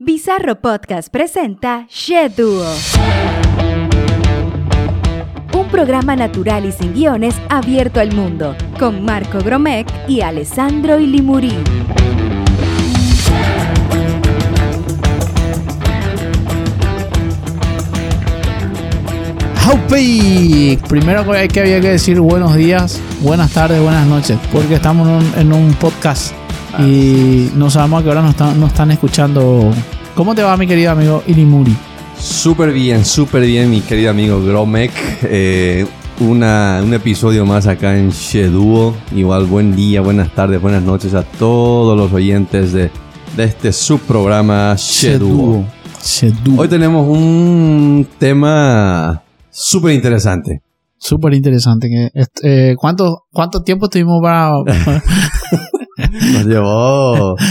Bizarro Podcast presenta She Duo. Un programa natural y sin guiones abierto al mundo, con Marco Gromec y Alessandro Ilimuri. ¡Haupi! Primero que había que decir buenos días, buenas tardes, buenas noches, porque estamos en un, en podcast y no sabemos a qué hora nos están, nos están escuchando. ¿Cómo te va, mi querido amigo Ilimuri? Súper bien, súper bien, mi querido amigo Gromek. Eh, una, un episodio más acá en Sheduo. Igual buen día, buenas tardes, buenas noches a todos los oyentes de, de este subprograma Sheduo. Sheduo. Hoy tenemos un tema súper interesante. Súper interesante. este, eh, ¿cuánto, ¿Cuánto tiempo tuvimos para...? Nos llevó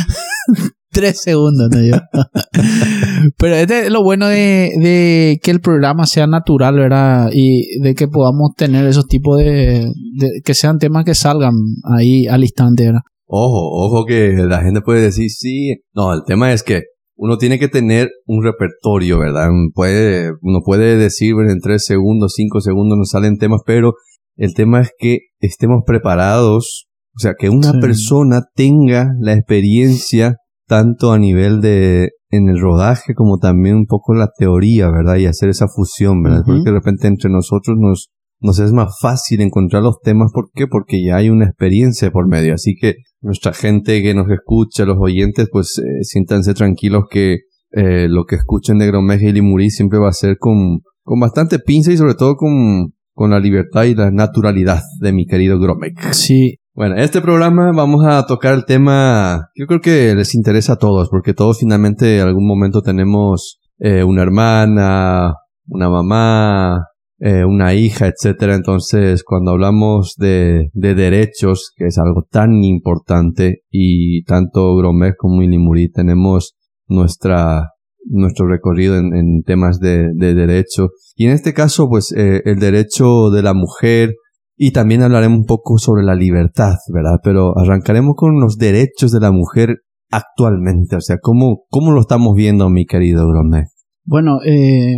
Tres segundos. Pero este es lo bueno de, de que el programa sea natural, ¿verdad? Y de que podamos tener esos tipos de, de- que sean temas que salgan ahí al instante, ¿verdad? Ojo, ojo que la gente puede decir sí. No, el tema es que uno tiene que tener un repertorio, ¿verdad? Puede, uno puede decir en tres segundos, cinco segundos nos salen temas, pero el tema es que estemos preparados, o sea, que una Sí. persona tenga la experiencia tanto a nivel de en el rodaje como también un poco la teoría, ¿verdad? Y hacer esa fusión, ¿verdad? Porque de repente entre nosotros nos nos es más fácil encontrar los temas. ¿Por qué? Porque ya hay una experiencia por medio. Así que nuestra gente que nos escucha, los oyentes, pues eh, siéntanse tranquilos que eh, lo que escuchen de Gromeja y Limuri siempre va a ser con, con bastante pinza y sobre todo con, con la libertad y la naturalidad de mi querido Gromek. Sí, Bueno, en este programa vamos a tocar el tema yo creo que les interesa a todos, porque todos finalmente en algún momento tenemos eh, una hermana, una mamá, eh, una hija, etcétera. Entonces, cuando hablamos de, de derechos, que es algo tan importante, y tanto Gromek como Ilimuri tenemos nuestra, nuestro recorrido en, en temas de, de derecho. Y en este caso, pues, eh, el derecho de la mujer, y también hablaremos un poco sobre la libertad, ¿verdad? Pero arrancaremos con los derechos de la mujer actualmente. O sea, ¿cómo, cómo lo estamos viendo, mi querido Gromek? bueno, eh,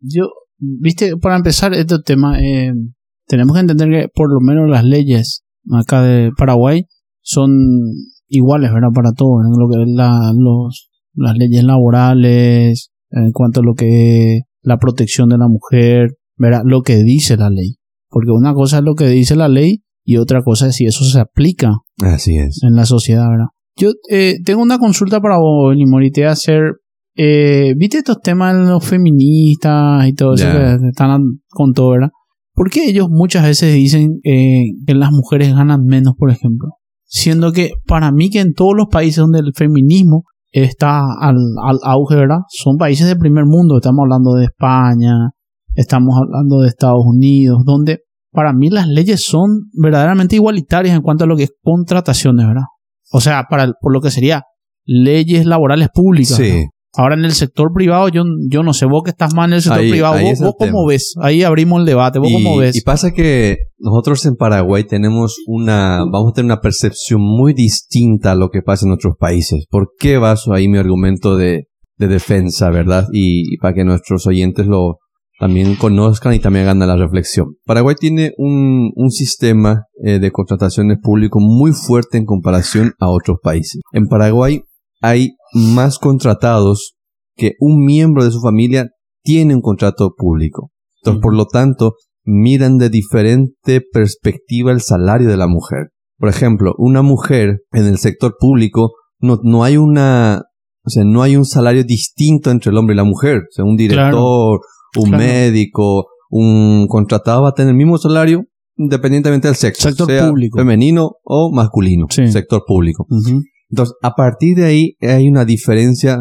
yo, viste, para empezar este tema, eh, tenemos que entender que por lo menos las leyes acá de Paraguay son iguales, ¿verdad? Para todos, ¿no? lo que es las leyes laborales, en cuanto a lo que es la protección de la mujer, ¿verdad? Lo que dice la ley. Porque una cosa es lo que dice la ley y otra cosa es si eso se aplica Así es. en la sociedad, ¿verdad? Yo eh, tengo una consulta para vos, Limori, te voy a hacer... eh, ¿Viste estos temas de los feministas y todo eso que están con todo, verdad? ¿Por qué ellos muchas veces dicen eh, que las mujeres ganan menos, por ejemplo? Siendo que para mí que en todos los países donde el feminismo está al, al auge, ¿verdad? Son países de primer mundo. Estamos hablando de España, estamos hablando de Estados Unidos, donde para mí las leyes son verdaderamente igualitarias en cuanto a lo que es contrataciones, ¿verdad? O sea, para por lo que sería leyes laborales públicas. Sí. ¿no? Ahora en el sector privado, yo, yo no sé, vos que estás más en el sector Ahí- privado, ahí vos, vos cómo ves? Ahí abrimos el debate, vos cómo Y, ves. y pasa que nosotros en Paraguay tenemos una, vamos a tener una percepción muy distinta a lo que pasa en otros países. ¿Por qué baso ahí mi argumento de, de defensa, verdad? Y, y para que nuestros oyentes lo también conozcan y también hagan la reflexión. Paraguay tiene un, un sistema eh, de contrataciones público muy fuerte en comparación a otros países. En Paraguay hay más contratados que un miembro de su familia tiene un contrato público. Entonces, por lo tanto, miran de diferente perspectiva el salario de la mujer. Por ejemplo, una mujer en el sector público no, no hay una, o sea, no hay un salario distinto entre el hombre y la mujer. O sea, un director, un claro. médico, un contratado va a tener el mismo salario independientemente del sexo. Sector sea público. femenino o masculino. Sí. Sector público. Entonces, a partir de ahí hay una diferencia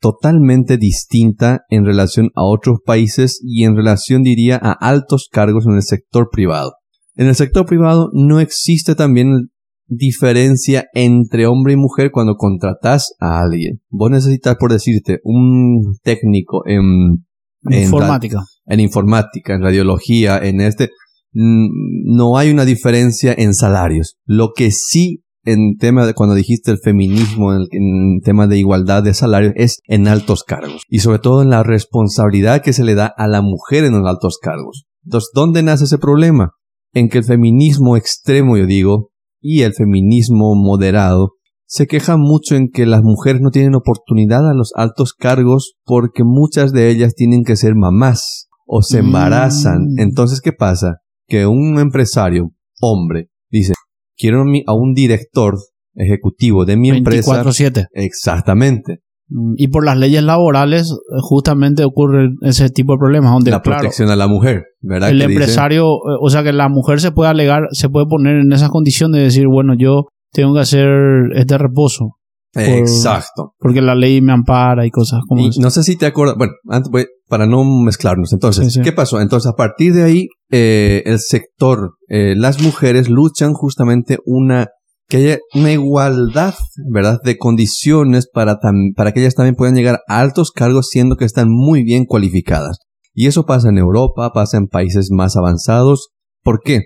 totalmente distinta en relación a otros países y en relación, diría, a altos cargos en el sector privado. En el sector privado no existe también diferencia entre hombre y mujer cuando contratas a alguien. Vos necesitas, por decirte, un técnico en, en Informática. en informática, en radiología, en este, no hay una diferencia en salarios. Lo que sí en tema de cuando dijiste el feminismo, en, en tema de igualdad de salario, es en altos cargos. Y sobre todo en la responsabilidad que se le da a la mujer en los altos cargos. Entonces, ¿dónde nace ese problema? En que el feminismo extremo, yo digo, y el feminismo moderado se queja mucho en que las mujeres no tienen oportunidad a los altos cargos porque muchas de ellas tienen que ser mamás o se embarazan. Mm. Entonces, ¿qué pasa? Que un empresario, hombre, dice, quiero a un director ejecutivo de mi empresa. 24-7. Exactamente. Mm, Y por las leyes laborales, eh, justamente ocurre ese tipo de problemas, donde, La claro, protección a la mujer, ¿verdad? el dice- empresario, eh, o sea, que la mujer se puede alegar, se puede poner en esas condiciones de decir, bueno, yo tengo que hacer este reposo, Exacto. porque la ley me ampara y cosas como Y eso. no sé si te acuerdas, bueno, antes voy- para no mezclarnos, entonces, Sí, sí. ¿qué pasó? Entonces, a partir de ahí, eh, el sector, eh, las mujeres luchan justamente una, que haya una igualdad, ¿verdad?, de condiciones para, tam- para que ellas también puedan llegar a altos cargos siendo que están muy bien cualificadas. Y eso pasa en Europa, pasa en países más avanzados. ¿Por qué?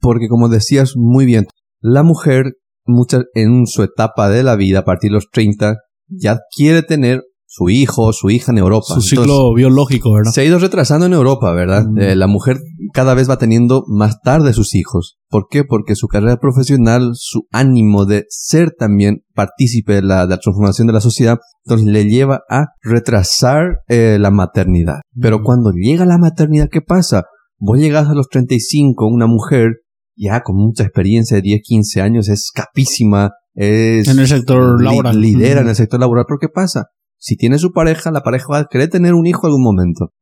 Porque como decías muy bien, la mujer muchas, en su etapa de la vida, a partir de los 30, ya quiere tener su hijo o su hija en Europa. Su ciclo Entonces, biológico, ¿verdad? se ha ido retrasando en Europa, ¿verdad? Mm. Eh, la mujer cada vez va teniendo más tarde sus hijos. ¿Por qué? Porque su carrera profesional, su ánimo de ser también partícipe de la, de la transformación de la sociedad, entonces le lleva a retrasar eh, la maternidad. Pero Mm. cuando llega la maternidad, ¿qué pasa? Vos llegas a los 35, una mujer ya con mucha experiencia de 10, 15 años, es capísima, es... En el sector li- laboral. Lidera en el sector laboral. Pero ¿qué pasa? Si tiene su pareja, la pareja va a querer tener un hijo en algún momento.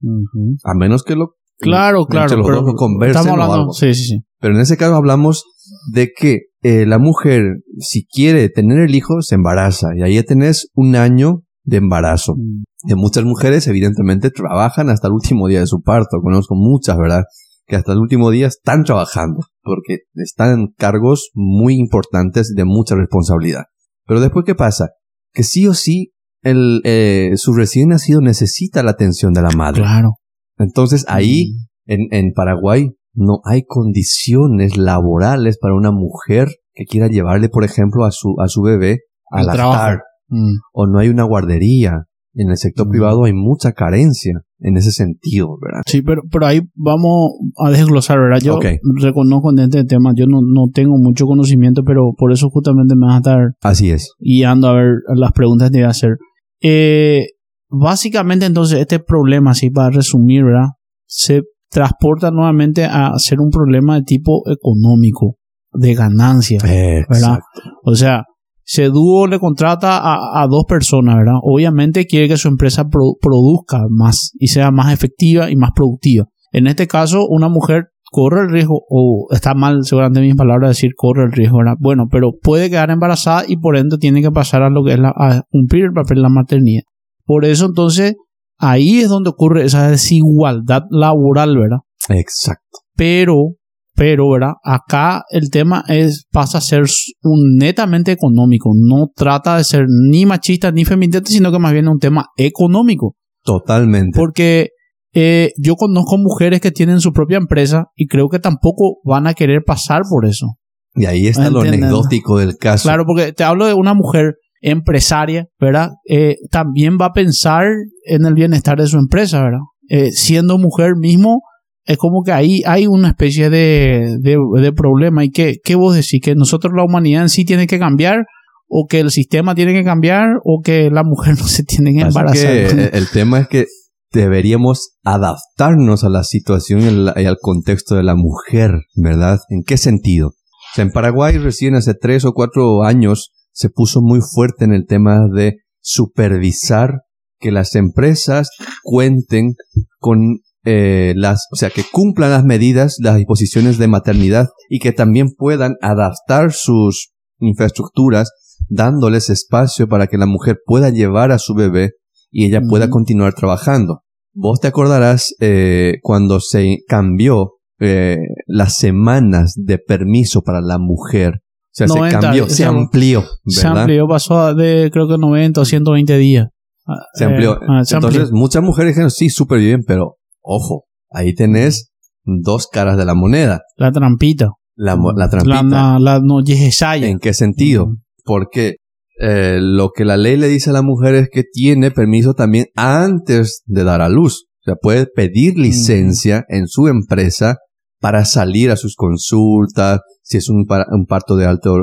A menos que lo... Claro, claro. los pero dos lo conversen estamos o hablando, algo. sí, sí, sí. Pero en ese caso hablamos de que eh, la mujer, si quiere tener el hijo, se embaraza. Y ahí ya tenés un año de embarazo. Mm. De muchas mujeres, evidentemente, trabajan hasta el último día de su parto. Conozco muchas, ¿verdad? Que hasta el último día están trabajando. Porque están en cargos muy importantes de mucha responsabilidad. Pero después, ¿qué pasa? Que sí o sí, el, eh, su recién nacido necesita la atención de la madre. Claro. Entonces ahí, Mm. en, en Paraguay, no hay condiciones laborales para una mujer que quiera llevarle, por ejemplo, a su, a su bebé a Al lactar. Mm. O no hay una guardería. En el sector privado hay mucha carencia en ese sentido, ¿verdad? Sí, pero, pero ahí vamos a desglosar, ¿verdad? Yo reconozco en este tema, yo no, no tengo mucho conocimiento, pero por eso justamente me vas a estar Así es. guiando a ver las preguntas que voy a hacer. Eh, básicamente, entonces, este problema, así para resumir, ¿verdad? Se transporta nuevamente a ser un problema de tipo económico, de ganancia. Exacto. O sea, Seduo le contrata a, a dos personas, ¿verdad? Obviamente quiere que su empresa pro- produzca más y sea más efectiva y más productiva. En este caso, una mujer corre el riesgo, o está mal seguramente mis palabras decir corre el riesgo, ¿verdad? Bueno, pero puede quedar embarazada y por ende tiene que pasar a lo que es la, a cumplir el papel de la maternidad. Por eso entonces, ahí es donde ocurre esa desigualdad laboral, ¿verdad? Exacto. pero, pero, ¿verdad? Acá el tema es, pasa a ser un netamente económico. No trata de ser ni machista ni feminista, sino que más bien un tema económico. Totalmente. Porque eh, yo conozco mujeres que tienen su propia empresa y creo que tampoco van a querer pasar por eso. y ahí está lo anecdótico del caso. Claro, porque te hablo de una mujer empresaria, ¿verdad? Eh, también va a pensar en el bienestar de su empresa, ¿verdad? Eh, siendo mujer mismo, es como que ahí hay una especie de, de, de problema. ¿Y qué, qué vos decís? ¿Que nosotros la humanidad en sí tiene que cambiar? ¿O que el sistema tiene que cambiar? ¿O que la mujer no se tiene que embarazar? que, el tema es que deberíamos adaptarnos a la situación y al, y al contexto de la mujer, ¿verdad? ¿En qué sentido? O sea, en Paraguay recién hace tres o cuatro años se puso muy fuerte en el tema de supervisar que las empresas cuenten con eh, las, o sea, que cumplan las medidas, las disposiciones de maternidad y que también puedan adaptar sus infraestructuras dándoles espacio para que la mujer pueda llevar a su bebé y ella pueda continuar trabajando. Vos te acordarás eh, cuando se cambió eh, las semanas de permiso para la mujer. O sea, 90, se cambió, se amplió, Se ¿verdad? amplió, pasó de creo que 90 o 120 días. Ah, Se eh, amplió. ah, se amplió. Entonces, muchas mujeres dijeron, sí, súper bien, pero ojo, ahí tenés dos caras de la moneda. La trampita. La, la trampita. La, la, no. ¿En qué sentido? Porque eh, lo que la ley le dice a la mujer es que tiene permiso también antes de dar a luz. O sea, puede pedir licencia en su empresa para salir a sus consultas, si es un, un parto de alto,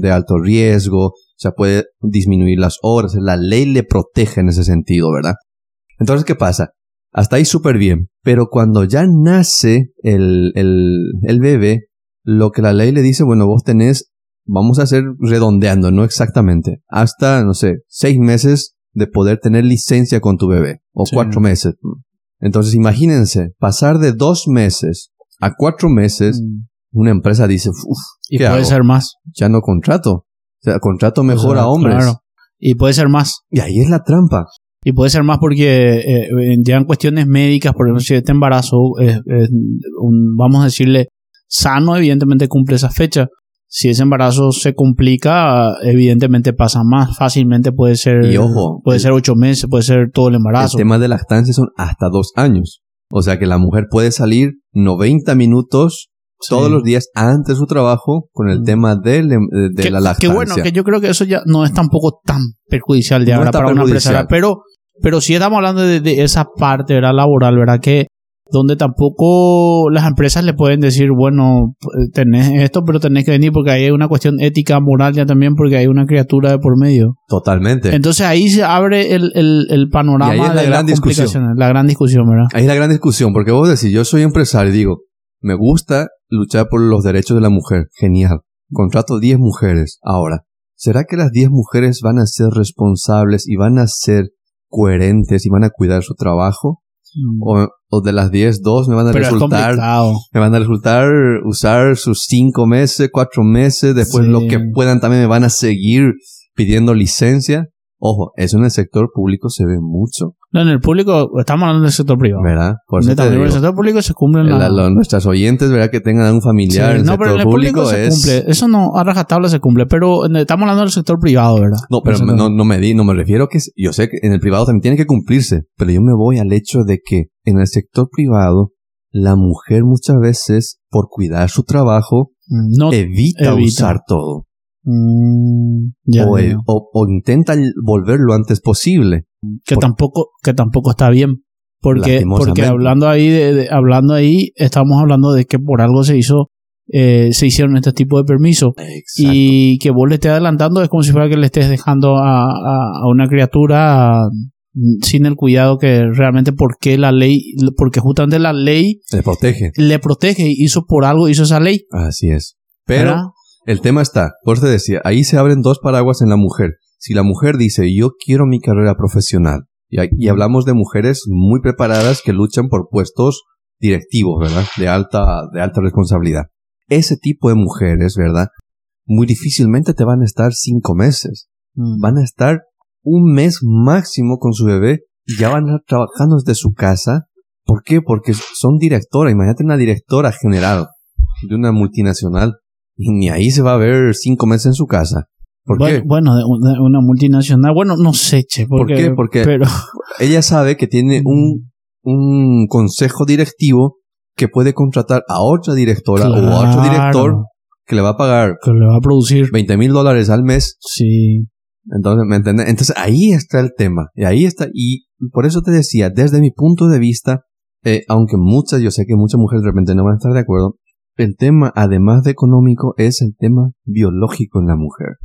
de alto riesgo, o sea, puede disminuir las horas. La ley le protege en ese sentido, ¿verdad? Entonces, ¿qué pasa? Hasta ahí súper bien. Pero cuando ya nace el, el, el bebé, lo que la ley le dice, bueno, vos tenés, vamos a hacer redondeando, no exactamente, hasta, no sé, seis meses de poder tener licencia con tu bebé, o Sí. cuatro meses. Entonces, imagínense, pasar de dos meses a cuatro meses, Mm. una empresa dice, uff, Y ¿qué puede hago? ser más. ya no contrato. O sea, contrato mejor O sea, a hombres. claro. Y puede ser más. Y ahí es la trampa. Y puede ser más porque eh, eh, en cuestiones médicas, por ejemplo, si este embarazo es, es un, vamos a decirle, sano, evidentemente cumple esa fecha. Si ese embarazo se complica, evidentemente pasa más. Fácilmente puede ser, Y ojo, puede el- ser ocho meses, puede ser todo el embarazo. El tema de lactancia son hasta dos años. O sea que la mujer puede salir 90 minutos Sí. todos los días antes de su trabajo con el Mm. tema de que, la que lactancia. bueno, que yo creo que eso ya no es tampoco tan perjudicial de No ahora para una empresaria, pero, pero sí estamos hablando de, de esa parte ¿verdad? laboral, ¿verdad? Que donde tampoco las empresas le pueden decir, bueno, pues, tenés esto, pero tenés que venir porque ahí hay una cuestión ética, moral ya también, porque hay una criatura de por medio. Totalmente. Entonces ahí se abre el, el, el panorama Y ahí es la de gran las discusión. la gran discusión, ¿verdad? Ahí es la gran discusión, porque vos decís, yo soy empresario y digo, me gusta luchar por los derechos de la mujer. Genial. Contrato 10 mujeres. Ahora, ¿será que las 10 mujeres van a ser responsables y van a ser coherentes y van a cuidar su trabajo? O, o de las 10, dos me van a Pero resultar me van a resultar usar sus cinco meses, cuatro meses, después Sí. lo que puedan también me van a seguir pidiendo licencia. Ojo, eso en el sector público se ve mucho, No, en el público, estamos hablando del sector privado. ¿verdad? Por eso Netamente, en digo, el sector público se cumplen la- las lo- nuestras oyentes, ¿verdad? Que tengan un familiar en el no, pero sector en el público, público se es... cumple. Eso no, a rajatabla se cumple. Pero en- estamos hablando del sector privado, ¿verdad? No, pero no, no me di, no me refiero a que yo sé que en el privado también tiene que cumplirse, pero yo me voy al hecho de que en el sector privado la mujer muchas veces por cuidar su trabajo Mm, No, evita, evita. usar todo. Mm, ya o, veo. o- o intenta volver lo antes posible. que por- tampoco, que tampoco está bien. Porque, porque hablando ahí de, de- hablando ahí, estamos hablando de que por algo se hizo, eh, se hicieron este tipo de permisos. Y que vos le estés adelantando es como si fuera que le estés dejando a, a- a una criatura mm, sin el cuidado que realmente porque la ley, porque justamente la ley Se protege. le protege, hizo por algo, hizo esa ley. Así es. Pero ¿verdad? El tema está, por eso te decía, ahí se abren dos paraguas en la mujer. Si la mujer dice, yo quiero mi carrera profesional, y, y hablamos de mujeres muy preparadas que luchan por puestos directivos, ¿verdad? De alta, de alta responsabilidad. Ese tipo de mujeres, ¿verdad? Muy difícilmente te van a estar cinco meses. Mm. van a estar un mes máximo con su bebé y ya van a estar trabajando desde su casa. ¿Por qué? Porque son directora. Imagínate una directora general de una multinacional y ni ahí se va a ver cinco meses en su casa. ¿Por bueno, qué? bueno, de una, multinacional. Bueno, no sé, che. ¿Por qué? Porque pero, ella sabe que tiene un, un consejo directivo que puede contratar a otra directora o a otro director que le va a pagar que le va a producir. 20 mil dólares al mes Sí. Entonces, ¿me entiendes? Entonces ahí está el tema. Y ahí está. Y por eso te decía, desde mi punto de vista, eh, aunque muchas, yo sé que muchas mujeres de repente no van a estar de acuerdo, el tema, además de económico, es el tema biológico en la mujer.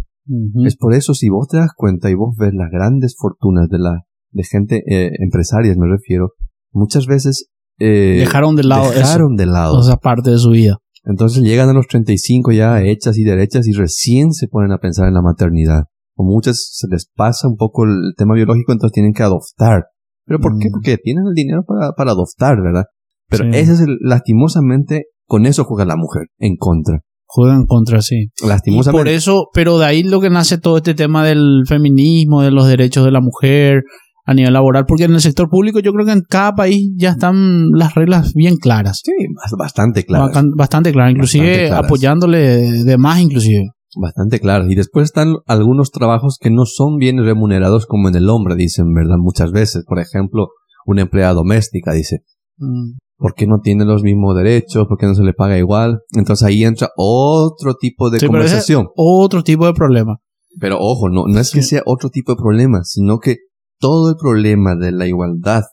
Es por eso, si vos te das cuenta y vos ves las grandes fortunas de la, de gente, eh, empresarias me refiero, muchas veces, eh, Dejaron de lado dejaron de lado. esa parte de su vida. Entonces llegan a los 35 ya hechas y derechas y recién se ponen a pensar en la maternidad. O muchas se les pasa un poco el tema biológico, entonces tienen que adoptar. ¿Pero por qué? Mm. Porque tienen el dinero para, para adoptar, ¿verdad? Pero Sí. ese es el, lastimosamente, con eso juega la mujer, en contra. Juegan contra sí. Y Lastimosamente. por eso, pero de ahí lo que nace todo este tema del feminismo, de los derechos de la mujer a nivel laboral, porque en el sector público yo creo que en cada país ya están las reglas bien claras. Sí, bas- bastante claro. Bastante, bastante claras, inclusive Bastante claras. apoyándole de más inclusive. Bastante claro. Y después están algunos trabajos que no son bien remunerados como en el hombre, dicen, ¿verdad? Muchas veces. Por ejemplo, una empleada doméstica dice, Mm. ¿Por qué no tiene los mismos derechos? ¿Por qué no se le paga igual? Entonces ahí entra otro tipo de Sí, conversación. Otro tipo de problema. Pero ojo, no, no es que sea otro tipo de problema, sino que todo el problema de la igualdad,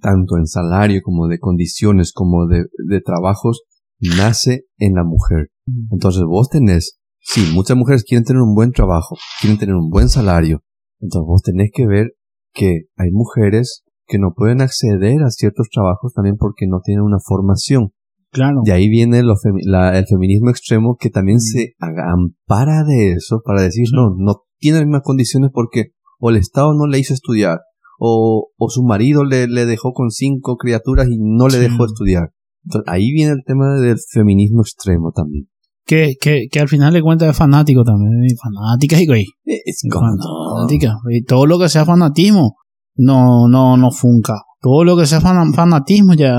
tanto en salario como de condiciones, como de, de trabajos, nace en la mujer. Entonces vos tenés, sí, muchas mujeres quieren tener un buen trabajo, quieren tener un buen salario. Entonces vos tenés que ver que hay mujeres que no pueden acceder a ciertos trabajos también porque no tienen una formación. Claro. De ahí viene lo femi- la- el feminismo extremo que también se ampara de eso para decir, no, no tiene las mismas condiciones porque o el Estado no le hizo estudiar o, o su marido le, le dejó con cinco criaturas y no le Sí. dejó estudiar. Entonces, ahí viene el tema del feminismo extremo también. Que, que, que al final de cuentas es fanático también. Fanática y güey. Es Fanática. Y todo lo que sea fanatismo no, no, no funca. Todo lo que sea fana- fanatismo ya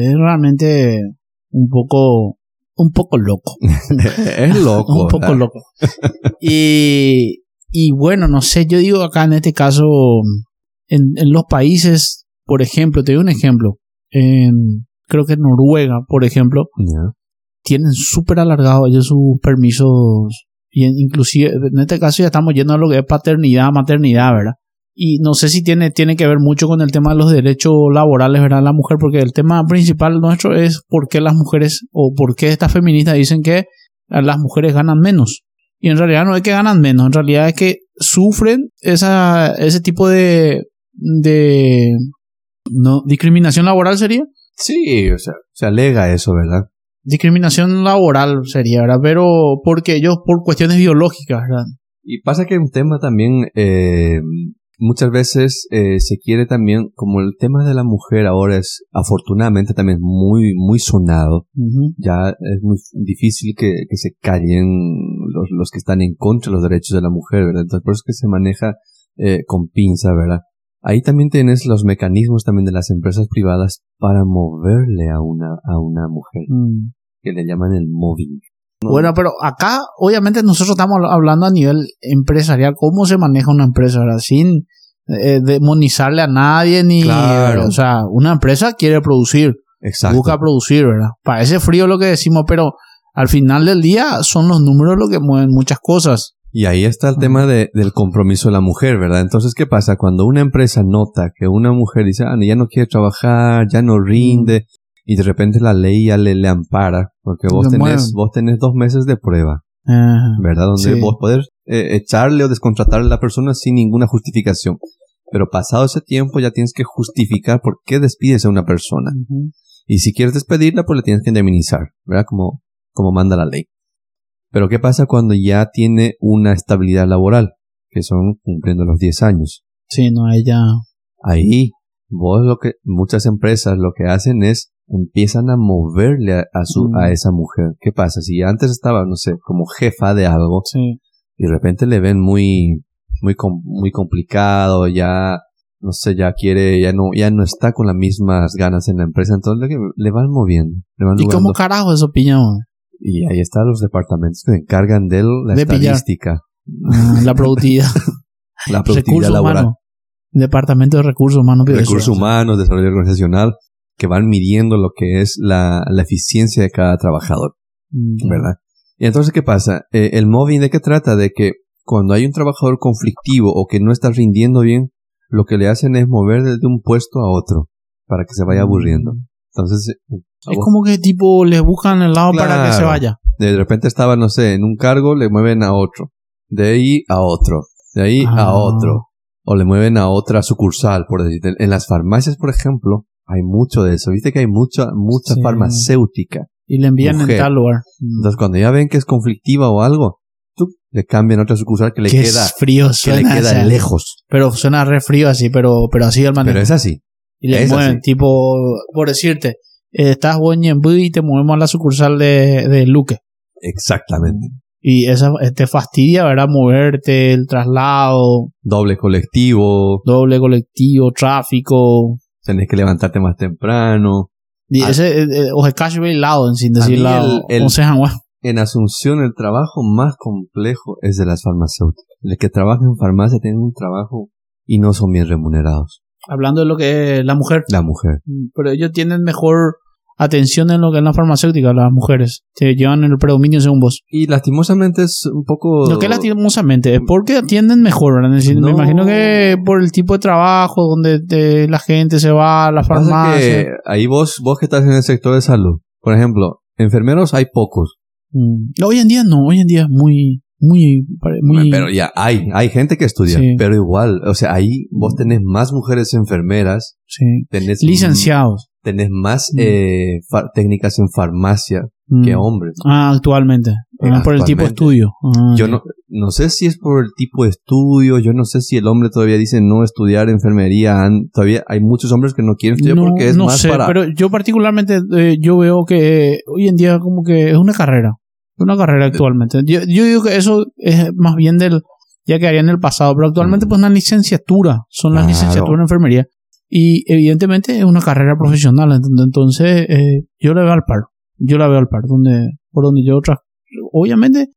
es realmente un poco, un poco loco. es loco. un poco loco. y, y bueno, no sé, yo digo acá en este caso, en, en los países, por ejemplo, te doy un ejemplo. En, creo que en Noruega, por ejemplo, tienen súper alargados ellos sus permisos. Y en- inclusive, en este caso ya estamos yendo a lo que es paternidad, maternidad, ¿verdad? Y no sé si tiene, tiene que ver mucho con el tema de los derechos laborales, ¿verdad? La mujer, porque el tema principal nuestro es por qué las mujeres o por qué estas feministas dicen que las mujeres ganan menos. Y en realidad no es que ganan menos, en realidad es que sufren esa, ese tipo de, de no, discriminación laboral sería. Sí, o sea, se alega eso, ¿verdad? Discriminación laboral sería, ¿verdad? Pero porque ellos, por cuestiones biológicas, ¿verdad? Y pasa que un tema también, eh, muchas veces eh, se quiere también, como el tema de la mujer ahora es afortunadamente también muy, muy sonado, ya es muy difícil que, que se callen los, los que están en contra de los derechos de la mujer, ¿verdad? Entonces por eso es que se maneja eh, con pinza, ¿verdad? Ahí también tienes los mecanismos también de las empresas privadas para moverle a una, a una mujer, Mm. que le llaman el Bueno, pero acá, obviamente, nosotros estamos hablando a nivel empresarial, cómo se maneja una empresa, ¿verdad? Sin eh, demonizarle a nadie, ni. Claro. O sea, una empresa quiere producir, Exacto. busca producir, ¿verdad? Parece frío lo que decimos, pero al final del día son los números lo que mueven muchas cosas. Y ahí está el tema de- del compromiso de la mujer, ¿verdad? Entonces, ¿qué pasa? Cuando una empresa nota que una mujer dice, ah, ya no quiere trabajar, ya no rinde, y de repente la ley ya le, le ampara, porque vos Lo tenés, mueven. vos tenés dos meses de prueba, Ajá. ¿verdad? Donde Sí. vos podés eh, echarle o descontratar a la persona sin ninguna justificación. Pero pasado ese tiempo ya tienes que justificar por qué despides a una persona. Y si quieres despedirla, pues la tienes que indemnizar, ¿verdad? Como, como manda la ley. Pero ¿qué pasa cuando ya tiene una estabilidad laboral? Que son cumpliendo los 10 años. Sí, no, ella. Ahí, vos lo que, muchas empresas lo que hacen es empiezan a moverle a, a su, Mm. a esa mujer. ¿Qué pasa? Si antes estaba, no sé, como jefa de algo, Sí. y de repente le ven muy, muy, com- muy complicado, ya, no sé, ya quiere, ya no, ya no está con las mismas ganas en la empresa, entonces le, le van moviendo, le van ¿Y jugando. cómo carajo eso piñón? Y ahí están los departamentos que se encargan de la De pillar. estadística, Ah, la productividad. la productividad recursos laboral, humanos. Departamento de recursos humanos. recursos humanos, desarrollo organizacional, que van midiendo lo que es la, la eficiencia de cada trabajador, Mm. ¿verdad? Y entonces, ¿qué pasa? Eh, el mobbing de qué trata? De que cuando hay un trabajador conflictivo o que no está rindiendo bien, lo que le hacen es mover desde un puesto a otro para que se vaya aburriendo. Entonces, eh, Es como que tipo le buscan el lado para que se vaya. de repente estaba, no sé, en un cargo, le mueven a otro. De ahí a otro. De ahí Ah. a otro. O le mueven a otra sucursal, por decir. En las farmacias, por ejemplo, hay mucho de eso. Viste que hay mucha, mucha Sí. farmacéutica. Y le envían Mujer. en tal lugar. Mm. Entonces, cuando ya ven que es conflictiva o algo, tú le cambian otra sucursal que le queda, frío que le suena. queda o sea, lejos. Pero suena re frío así, pero, pero así el manejo. Pero es así. y le es mueven, así. tipo, por decirte, eh, estás vos en y te movemos a la sucursal de, de Luque. Exactamente. Y esa eh, te fastidia, ¿verdad? Moverte, el traslado, Doble colectivo, doble colectivo, tráfico. Tenés que levantarte más temprano. Y Ah. ese, eh, eh, o bailado, en sin decir lado. el- el- O sea, bueno, En Asunción el trabajo más complejo es de las farmacéuticas. Los que trabajan en farmacia tienen un trabajo y no son bien remunerados. Hablando de lo que es la mujer. La mujer. Mm, Pero ellos tienen mejor atención en lo que es la farmacéutica, las mujeres. Se llevan el predominio según vos. Y lastimosamente es un poco... No que lastimosamente, es porque atienden mejor, Me No. imagino que por el tipo de trabajo donde la gente se va a la farmacia. que ahí vos, vos que estás en el sector de salud, por ejemplo, enfermeros hay pocos, Mm. Hoy en día no, hoy en día es muy, muy, muy pero ya hay, hay gente que estudia, Sí. pero igual, o sea, ahí vos tenés más mujeres enfermeras, sí. tenés, licenciados. Tenés más Mm. eh, técnicas en farmacia Mm. que hombres. Ah, actualmente. Ah, por el tipo de estudio. Ah, Yo no, no sé si es por el tipo de estudio, yo no sé si el hombre todavía dice no estudiar enfermería, todavía hay muchos hombres que no quieren estudiar no, porque es no más sé, para... pero yo particularmente eh, yo veo que eh, hoy en día como que es una carrera, una carrera actualmente. Yo, yo digo que eso es más bien del ya que haría en el pasado, pero actualmente Mm. pues una licenciatura, son las Claro. licenciaturas en enfermería y evidentemente es una carrera profesional, entonces eh, yo la veo al par, yo la veo al par, donde por donde yo otras, obviamente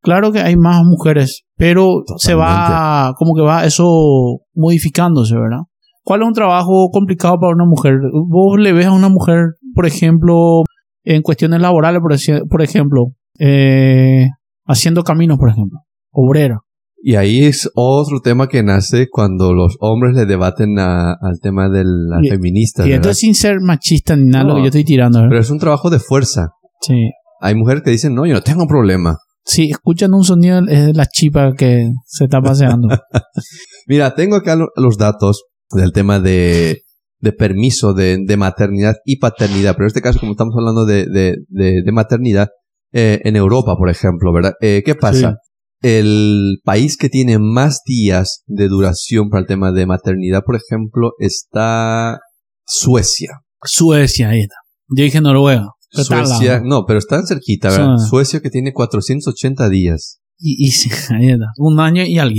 claro que hay más mujeres, pero se va como que va eso modificándose, ¿verdad? ¿Cuál es un trabajo complicado para una mujer? Vos le ves a una mujer, por ejemplo, en cuestiones laborales, por, por ejemplo, eh, haciendo caminos, por ejemplo, obrera. Y ahí es otro tema que nace cuando los hombres le debaten a- al tema de las Y- feministas, Y esto sin ser machista ni nada, lo que yo estoy tirando. ¿verdad? Pero es un trabajo de fuerza. Sí. Hay mujeres que dicen, no, yo no tengo problema. Si escuchan un sonido, es de la chipa que se está paseando. Mira, tengo acá lo- los datos del tema de, de permiso de, de maternidad y paternidad. Pero en este caso, como estamos hablando de, de, maternidad, eh, en Europa, por ejemplo, ¿verdad? Eh, ¿Qué pasa? El país que tiene más días de duración para el tema de maternidad, por ejemplo, está Suecia. Suecia, ahí está. Yo dije Noruega. pero. Suecia, no, pero están cerquita, ¿verdad? Suecia que tiene 480 días. Y, y sí, ahí está. Un año y algo.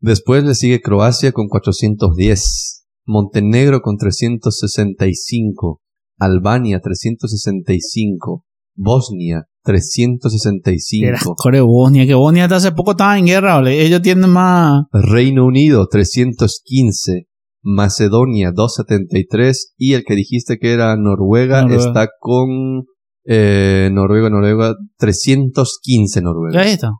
Después le sigue Croacia con 410, Montenegro con 365, Albania 365, Bosnia 365, Core Bosnia, que Bosnia hasta hace poco estaba en guerra, ¿vale? Ellos tienen más. Reino Unido 315, Macedonia 273 y el que dijiste que era Noruega, Noruega. está con eh, Noruega, Noruega 315 Noruega. Ahí está.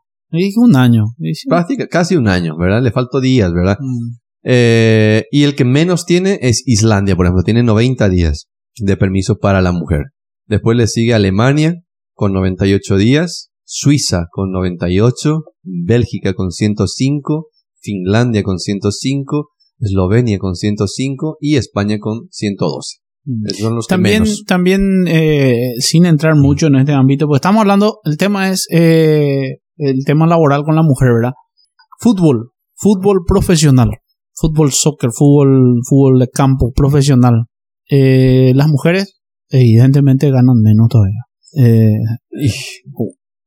Un año. Práctica- casi un año, ¿verdad? Le faltó días, ¿verdad? Mm. Eh, y el que menos tiene es Islandia, por ejemplo, tiene 90 días de permiso para la mujer. Después le sigue Alemania con 98 días, Suiza con 98, Bélgica con 105, Finlandia con 105, Eslovenia con 105 y España con 112. Mm. Son los que También, menos. también eh, sin entrar mucho en este ámbito, pues estamos hablando, el tema es eh, el tema laboral con la mujer, ¿verdad? Fútbol, fútbol profesional, fútbol soccer, fútbol, fútbol de campo profesional. Eh, las mujeres evidentemente ganan menos todavía. Eh,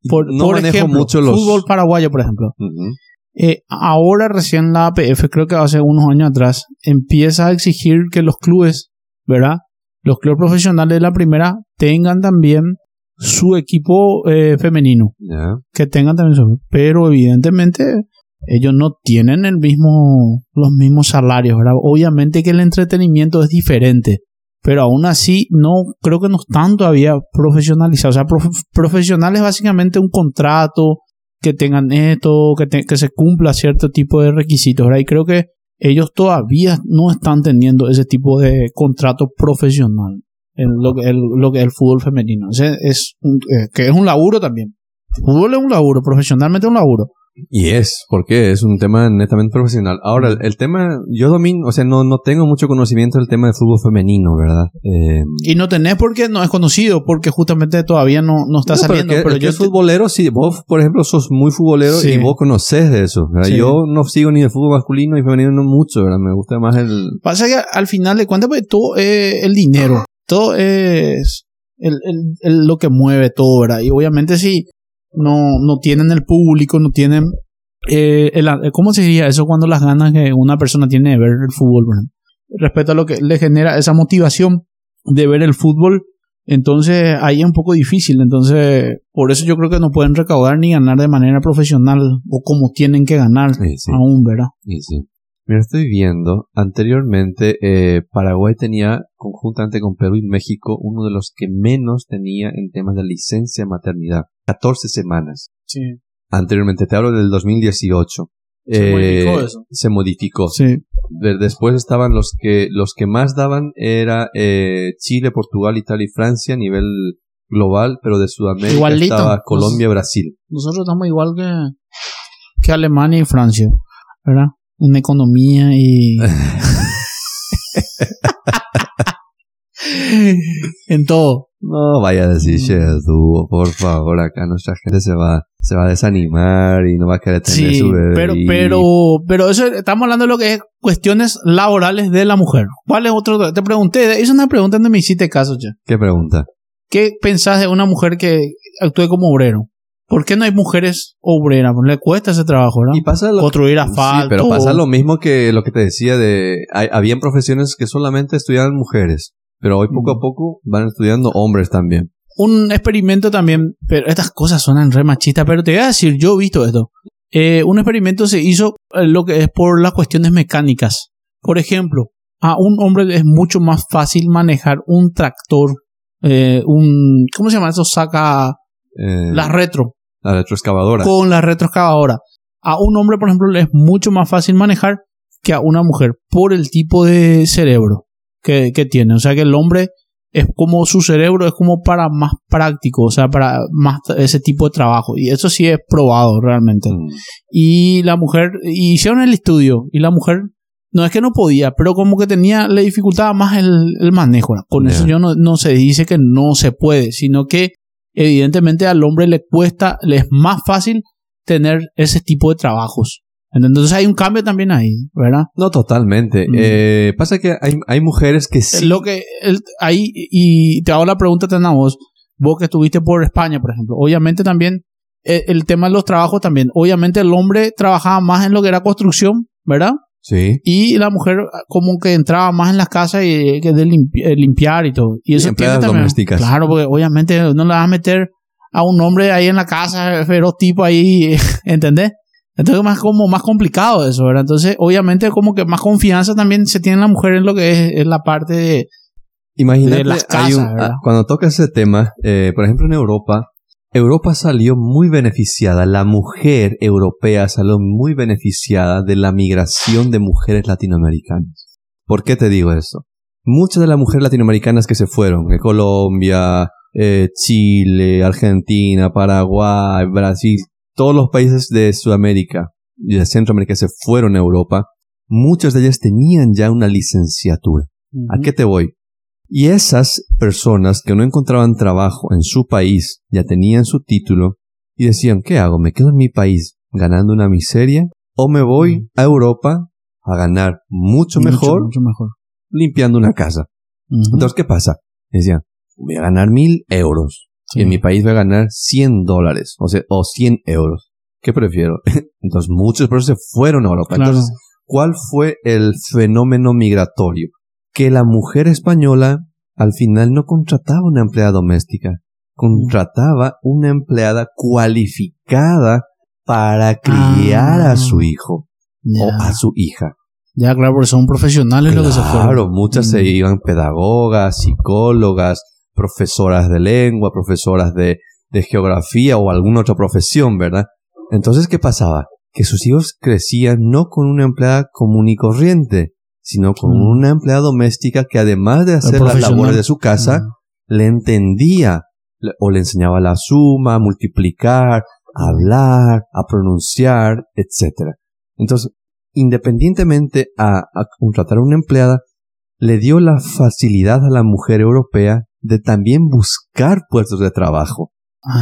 por, no por manejo ejemplo, mucho los... fútbol paraguayo, por ejemplo. Eh, ahora recién la APF, creo que hace unos años atrás, empieza a exigir que los clubes, ¿verdad? Los clubes profesionales de la primera tengan también su equipo eh, femenino, que tengan también su, pero evidentemente ellos no tienen el mismo, los mismos salarios, ¿verdad? Obviamente que el entretenimiento es diferente, pero aún así no, creo que no están todavía profesionalizados. O sea, prof- profesional es básicamente un contrato, que tengan esto, que, que se cumpla cierto tipo de requisitos, ¿verdad? Y creo que ellos todavía no están teniendo ese tipo de contrato profesional en lo que el, es el fútbol femenino. Ese es un- eh, que es un laburo también. Fútbol es un laburo, profesionalmente es un laburo. Y es, porque es un tema netamente profesional. Ahora, el, el tema, yo domino, o sea, no, no tengo mucho conocimiento del tema de fútbol femenino, ¿verdad? Eh, Y no tenés porque no es conocido, porque justamente todavía no, no está no, saliendo. Pero, Pero, que, yo te- futbolero, sí, vos, por ejemplo, sos muy futbolero Sí. y vos conocés de eso, ¿verdad? Sí. Yo no sigo ni de fútbol masculino ni femenino no mucho, ¿verdad? Me gusta más el... Pasa que al final de cuentas, pues todo es el dinero. Todo es el, el- el- lo que mueve todo, ¿verdad? Y obviamente si no, no tienen el público, no tienen... eh, el- ¿Cómo se diría eso cuando las ganas que una persona tiene de ver el fútbol, ¿verdad? Respecto a lo que le genera esa motivación de ver el fútbol, entonces ahí es un poco difícil. Entonces, por eso yo creo que no pueden recaudar ni ganar de manera profesional o como tienen que ganar Sí, sí, aún, ¿verdad? sí, sí. Mira, estoy viendo, anteriormente eh, Paraguay tenía, conjuntamente con Perú y México, uno de los que menos tenía en temas de licencia maternidad. 14 semanas. Sí. Anteriormente, te hablo del 2018. Se Eh, modificó eso. Se modificó. Sí. De- después estaban los que, los que más daban era eh, Chile, Portugal, Italia y Francia a nivel global, pero de Sudamérica Igualito. estaba Colombia, Brasil. Nosotros estamos igual que, que Alemania y Francia, ¿verdad? En economía y... en todo. No vaya a decir Shedu, por favor, acá nuestra gente se va, se va a desanimar y no va a querer tener Sí, su bebé. pero, pero, pero eso, estamos hablando de lo que es cuestiones laborales de la mujer. ¿Cuál es otro? Te pregunté, es una pregunta donde me hiciste caso, ya. ¿Qué pregunta? ¿Qué pensás de una mujer que actúe como obrero? ¿Por qué no hay mujeres obreras? Pues Le cuesta ese trabajo, ¿no? Y pasa lo Construir asfalto. Sí, pero pasa lo mismo que lo que te decía de... Hay, habían profesiones que solamente estudiaban mujeres, pero hoy poco a poco van estudiando hombres también. un experimento también, pero estas cosas suenan re machistas, pero te voy a decir, yo he visto esto. Eh, un experimento se hizo eh, lo que es por las cuestiones mecánicas. Por ejemplo, a un hombre es mucho más fácil manejar un tractor, eh, un, ¿cómo se llama eso? Saca Eh, la retro, la retroexcavadora. con la retroexcavadora. A un hombre, por ejemplo, le es mucho más fácil manejar que a una mujer por el tipo de cerebro que, que tiene. O sea que el hombre es como su cerebro es como para más práctico, o sea, para más ese tipo de trabajo. Y eso sí es probado realmente. Mm. Y la mujer, y hicieron el estudio, y la mujer no es que no podía, pero como que tenía, le dificultaba más el, el manejo. Con eso yo no, no se dice que no se puede, sino que evidentemente al hombre le cuesta, le es más fácil tener ese tipo de trabajos. Entonces hay un cambio también ahí, ¿verdad? No, totalmente. Mm. Eh, pasa que hay, hay mujeres que sí... Lo que el- ahí, y te hago la pregunta también a vos, vos que estuviste por España, por ejemplo, obviamente también eh, el tema de los trabajos también, obviamente el hombre trabajaba más en lo que era construcción, ¿verdad? Sí. Y la mujer ah, como que entraba más en las casas y que de limpi- eh, limpiar y todo. Y eso tiene también. domésticas. Claro, porque obviamente no le vas a meter a un hombre ahí en la casa, feroz tipo ahí, ¿entendés? Entonces es más como más complicado eso, ¿verdad? Entonces, obviamente como que más confianza también se tiene en la mujer en lo que es, la parte de Imagínate, de las hay un- casas, ah, cuando toca ese tema, eh, por ejemplo en Europa, Europa salió muy beneficiada, la mujer europea salió muy beneficiada de la migración de mujeres latinoamericanas. ¿Por qué te digo eso? Muchas de las mujeres latinoamericanas que se fueron, de Colombia, eh, Chile, Argentina, Paraguay, Brasil, todos los países de Sudamérica y de Centroamérica se fueron a Europa, muchas de ellas tenían ya una licenciatura. ¿A qué te voy? Y esas personas que no encontraban trabajo en su país ya tenían su título y decían, ¿qué hago? ¿Me quedo en mi país ganando una miseria? ¿O me voy a Europa a ganar mucho, mejor mucho mejor. limpiando una casa? Entonces, ¿qué pasa? Decían, voy a ganar mil euros Sí. y en mi país voy a ganar 100 dólares o, sea, o 100 euros. ¿Qué prefiero? Entonces, muchos eso se fueron a Europa. Claro. Entonces, ¿cuál fue el fenómeno migratorio? Que la mujer española al final no contrataba una empleada doméstica, contrataba una empleada cualificada para criar Ah. a su hijo ya. o a su hija. Ya, claro, porque son profesionales lo que se fueron. Claro, muchas se Mm. iban pedagogas, psicólogas, profesoras de lengua, profesoras de, de geografía o alguna otra profesión, ¿verdad? Entonces, ¿qué pasaba? Que sus hijos crecían no con una empleada común y corriente, sino con Mm. una empleada doméstica que además de hacer las labores de su casa, Mm. le entendía le- o le enseñaba la suma, a multiplicar, a hablar, a pronunciar, etc. Entonces, independientemente a, a contratar a una empleada, le dio la facilidad a la mujer europea de también buscar puestos de trabajo.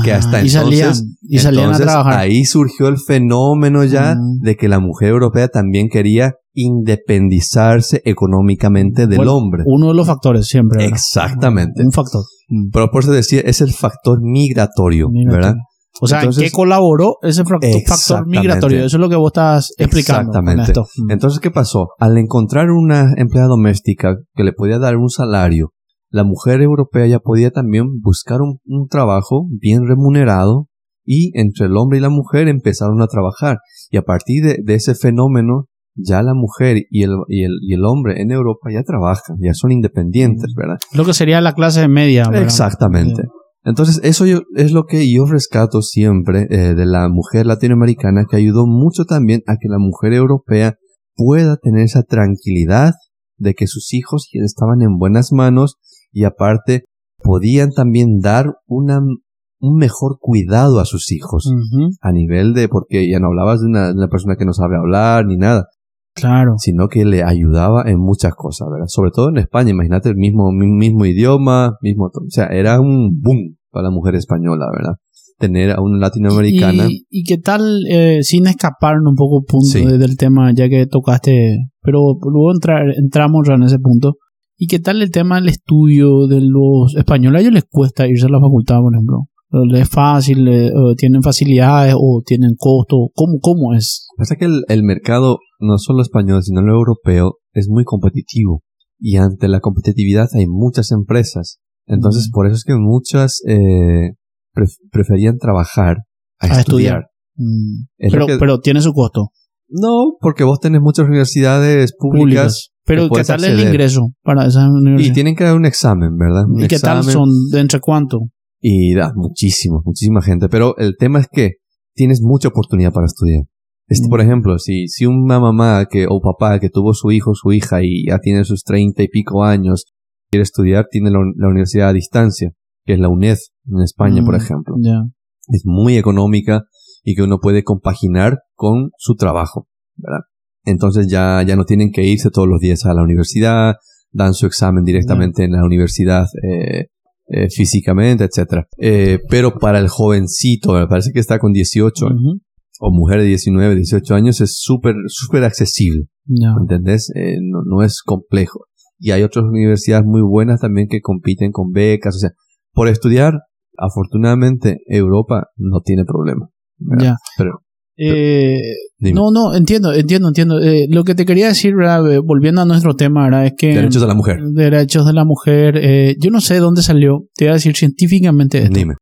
Que hasta y salían, entonces- y salían Entonces, a trabajar. ahí surgió el fenómeno ya Mm. de que la mujer europea también quería independizarse económicamente del Bueno, hombre. Uno de los factores siempre. ¿verdad? Exactamente. Un factor. Mm. Pero por eso decía, es el factor migratorio, Migratorio. ¿verdad? O sea, ¿en Entonces- qué colaboró ese factor migratorio? Eso es lo que vos estás explicando con Exactamente. esto. Mm. Entonces, ¿qué pasó? Al encontrar una empleada doméstica que le podía dar un salario, la mujer europea ya podía también buscar un, un trabajo bien remunerado y entre el hombre y la mujer empezaron a trabajar. Y a partir de, de ese fenómeno ya la mujer y el, y el, y el hombre en Europa ya trabajan, ya son independientes, ¿verdad? Lo que sería la clase media. ¿verdad? Exactamente. Entonces, eso yo- es lo que yo rescato siempre eh, de la mujer latinoamericana, que ayudó mucho también a que la mujer europea pueda tener esa tranquilidad de que sus hijos estaban en buenas manos y aparte podían también dar una, un mejor cuidado a sus hijos a nivel de, porque ya no hablabas de una, de una persona que no sabe hablar ni nada, Claro. sino que le ayudaba en muchas cosas, ¿verdad? Sobre todo en España, imagínate el mismo, mi- mismo idioma, mismo, o sea, era un boom para la mujer española, ¿verdad? Tener a una latinoamericana. ¿Y, y qué tal, eh, sin escaparnos un poco punto Sí. de- del tema, ya que tocaste, pero luego entrar, entramos ya en ese punto. ¿Y qué tal el tema del estudio de los españoles? A ellos les cuesta irse a la facultad, por ejemplo. ¿Les es fácil? eh, o ¿Tienen facilidades o tienen costo? ¿Cómo, cómo es? Pasa que el, el mercado, no solo español, sino el europeo, es muy competitivo. Y ante la competitividad hay muchas empresas. Entonces, por eso es que muchas eh, pref- preferían trabajar a, A estudiar. estudiar. Mm, Pero, que- pero tiene su costo. No, porque vos tenés muchas universidades públicas, Públicas. Pero que ¿qué tal el acceder. ingreso para esas y universidades? tienen que dar un examen, ¿verdad? Un ¿Y qué tal son? ¿De entre cuánto? Y da muchísimo, muchísima gente. Pero el tema es que tienes mucha oportunidad para estudiar. Este, Mm. Por ejemplo, si, si una mamá que, o papá que tuvo su hijo o su hija y ya tiene sus treinta y pico años, quiere estudiar, tiene la, la universidad a distancia, que es la UNED en España, por Mm, ejemplo. Es muy económica y que uno puede compaginar con su trabajo, ¿verdad? Entonces ya, ya no tienen que irse todos los días a la universidad, dan su examen directamente en la universidad eh, eh, físicamente, etcétera. Eh, pero para el jovencito, me parece que está con 18 Ujú. o mujer de 19, 18 años, es súper, súper accesible, Ya. ¿entendés? Eh, no, no es complejo. Y hay otras universidades muy buenas también que compiten con becas, o sea, por estudiar, afortunadamente, Europa no tiene problema. Ya. Pero, Eh, no, no, entiendo, entiendo, entiendo. Eh, lo que te quería decir, ¿verdad? Eh, volviendo a nuestro tema, ¿verdad? Es que... derechos de la mujer. Derechos de la mujer. eh, yo no sé de dónde salió, te voy a decir científicamente esto. Dime.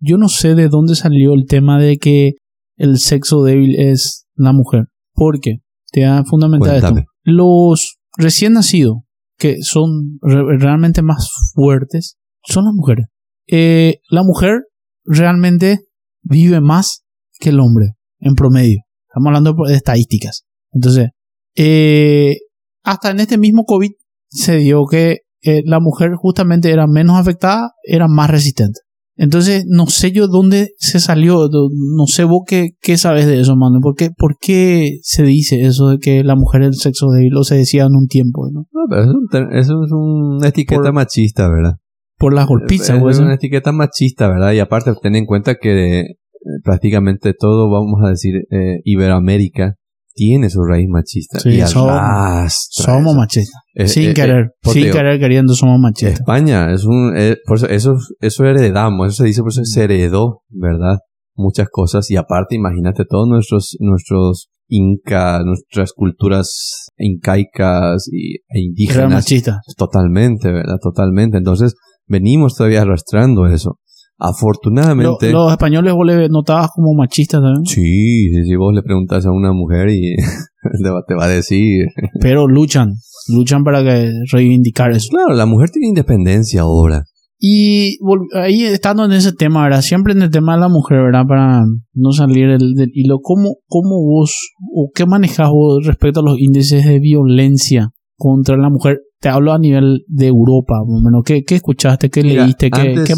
Yo no sé de dónde salió el tema de que el sexo débil es la mujer. ¿Por qué? Te voy a fundamentar esto. Cuéntame. Los recién nacidos, que son re- realmente más fuertes, son las mujeres. Eh, la mujer realmente vive más que el hombre, en promedio. Estamos hablando de estadísticas. Entonces, eh, hasta en este mismo COVID se dio que eh, la mujer justamente era menos afectada, era más resistente. Entonces, no sé yo dónde se salió, no sé vos qué, qué sabes de eso, mano. ¿Por qué, ¿Por qué se dice eso de que la mujer es el sexo débil? O se decía en un tiempo, ¿no? No, pero eso, es eso una etiqueta Por- machista, ¿verdad? Por las golpizas, es una etiqueta machista, ¿verdad? Y aparte, ten en cuenta que prácticamente todo, vamos a decir, eh, Iberoamérica tiene su raíz machista. Sí, y somos- machistas. Eh, sin eh, querer, eh, por sin digo, querer queriendo somos machistas. España es un, eh, por eso, eso, eso heredamos, eso se dice, por eso se heredó, ¿verdad? Muchas cosas y aparte, imagínate todos nuestros, nuestros inca, nuestras culturas incaicas y, e Era indígenas. machista. Totalmente, ¿verdad? Totalmente. Entonces, venimos todavía arrastrando eso. Lo- Afortunadamente. los españoles vos le notabas como machistas también, Sí, si vos le preguntas a una mujer y te va, a decir. pero luchan, luchan para que reivindicar eso. Claro, la mujer tiene independencia ahora. Y ahí estando en ese tema, ¿verdad? Siempre en el tema de la mujer, ¿verdad? Para no salir del, del hilo, ¿cómo, ¿cómo vos o qué manejas vos respecto a los índices de violencia contra la mujer? Te hablo a nivel de Europa, más o menos. ¿Qué, qué escuchaste? ¿Qué Mira, leíste? ¿Qué, antes- qué?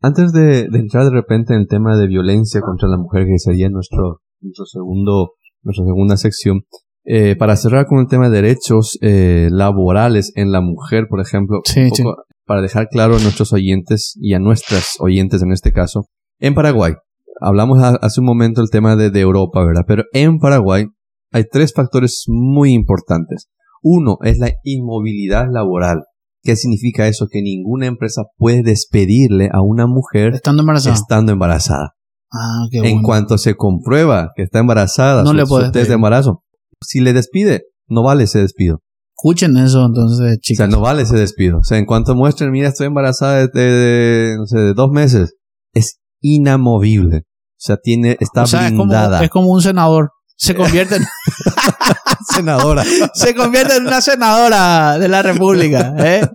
Antes de, de entrar de repente en el tema de violencia contra la mujer, que sería nuestro, nuestro segundo, nuestra segunda sección, eh, para cerrar con el tema de derechos eh, laborales en la mujer, por ejemplo, Sí, un poco para dejar claro a nuestros oyentes y a nuestras oyentes en este caso, en Paraguay, hablamos a- hace un momento el tema de, de Europa, ¿verdad? Pero en Paraguay hay tres factores muy importantes. Uno es la inmovilidad laboral. ¿Qué significa eso? Que ninguna empresa puede despedirle a una mujer Estando embarazada. estando embarazada. Ah, qué En bueno. cuanto se comprueba que está embarazada, No su, le puede test de embarazo, si le despide, no vale ese despido. Escuchen eso entonces, O sea, no vale ese despido. O sea, en cuanto muestren, mira, estoy embarazada de, de- de, no sé, de dos meses, es inamovible. O sea, tiene, está o sea, es como, blindada. es como un senador. Se convierte en, Senadora. se convierte en una senadora de la República. ¿eh?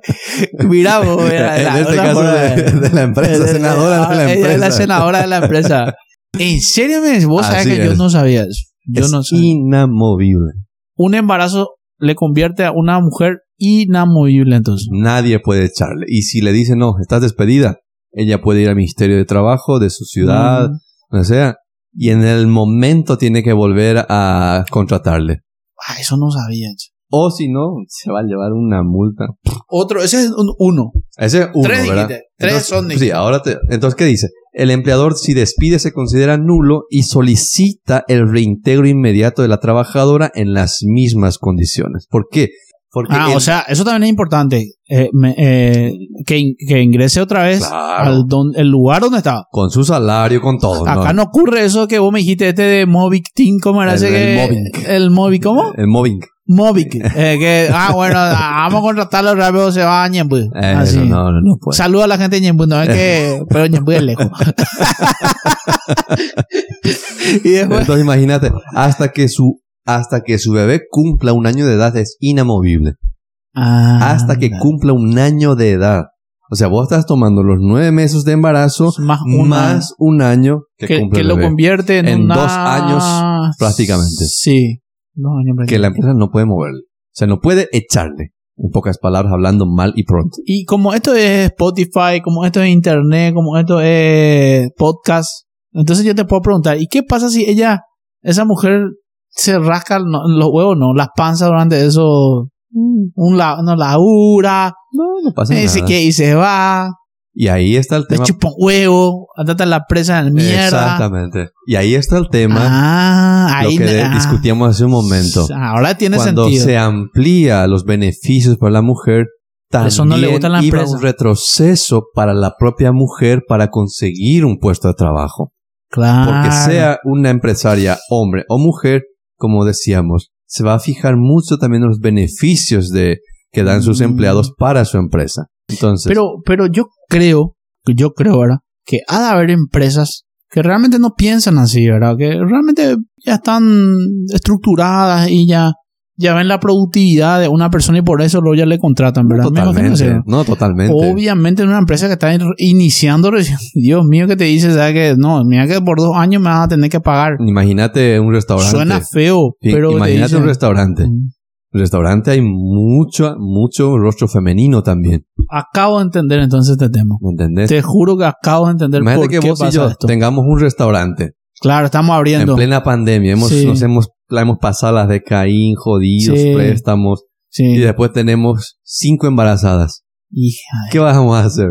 Mira, vos, mira, en la- este caso de, de la empresa, de- senadora de la ella empresa. es la senadora de la empresa. ¿En serio? me- Vos sabés Así que yo no sabía eso. Yo es no sabía. inamovible. Un embarazo le convierte a una mujer inamovible entonces. Nadie puede echarle. Y si le dicen, no, estás despedida, ella puede ir al Ministerio de Trabajo de su ciudad, Mm. donde sea, y en el momento tiene que volver a contratarle. Ah, eso no sabía. O si no, se va a llevar una multa. Otro, ese es un uno. Ese es uno, Tres ¿verdad? dijiste. Tres Entonces, son, Sí, dijiste. ahora te, entonces, ¿qué dice? El empleador, si despide, se considera nulo y solicita el reintegro inmediato de la trabajadora en las mismas condiciones. ¿Por qué? Porque Ah, o sea, eso también es importante. eh, me- eh, que, in- que ingrese otra vez Claro. al don- el lugar donde estaba. con su salario, con todo. Acá no ocurre eso que vos me dijiste, este de Movic Team, ¿cómo era El- ese el que- mobbing. El Movic, ¿cómo? El mobbing. Movic. eh, que, ah, bueno, ah, vamos a contratarlo rápido, se va a Así. no, no, no puede. Saluda a la gente de Ñemby, no es que, pero Ñemby es lejos. y después, Entonces imagínate, hasta que su hasta que su bebé cumpla un año de edad es inamovible. Ah, hasta que cumpla un año de edad. O sea, vos estás tomando los nueve meses de embarazo más una, más un año que, que, cumple que el lo convierte en, En una- dos años, prácticamente. Sí. Dos años que la empresa no puede moverle. O sea, no puede echarle. En pocas palabras, hablando mal y pronto. Y como esto es Spotify, como esto es Internet, como esto es podcast, entonces yo te puedo preguntar, ¿y qué pasa si ella, esa mujer, se rasca no, los huevos, no, las panzas durante eso, un la, no labura, No, no pasa dice nada. que y se va, Y ahí está el le tema. chupa un huevo, andate a la presa en mierda. Exactamente. Y ahí está el tema. Ah, lo ahí que de- ah, discutíamos hace un momento. Ahora tiene Cuando sentido. se amplía los beneficios para la mujer, también Eso no le gusta a la iba empresa. un retroceso para la propia mujer para conseguir un puesto de trabajo. claro. Porque sea una empresaria hombre o mujer, como decíamos, se va a fijar mucho también en los beneficios de que dan sus Mm. empleados para su empresa. Entonces, Pero, pero yo creo, yo creo, ¿verdad? Que ha de haber empresas que realmente no piensan así, ¿verdad? Que realmente ya están estructuradas y ya, ya ven la productividad de una persona y por eso luego ya le contratan, ¿verdad? Totalmente, no totalmente. Obviamente en una empresa que está in- iniciando Dios mío que te dice, ¿sabes que No, mira que por dos años me vas a tener que pagar. Imagínate un restaurante. Suena feo, pero te imagínate dicen- un restaurante. Mm. En el restaurante hay mucho, mucho rostro femenino también. Acabo de entender entonces este tema. ¿Me entendés? Te juro que acabo de entender Imagínate por que qué vos y pasa yo esto. tengamos un restaurante Claro, estamos abriendo. en plena pandemia. Hemos, Sí. Nos hemos, la hemos pasado las de Caín, jodidos, Sí. préstamos. Sí. Y después tenemos cinco embarazadas. Hija ¿Qué vamos a hacer?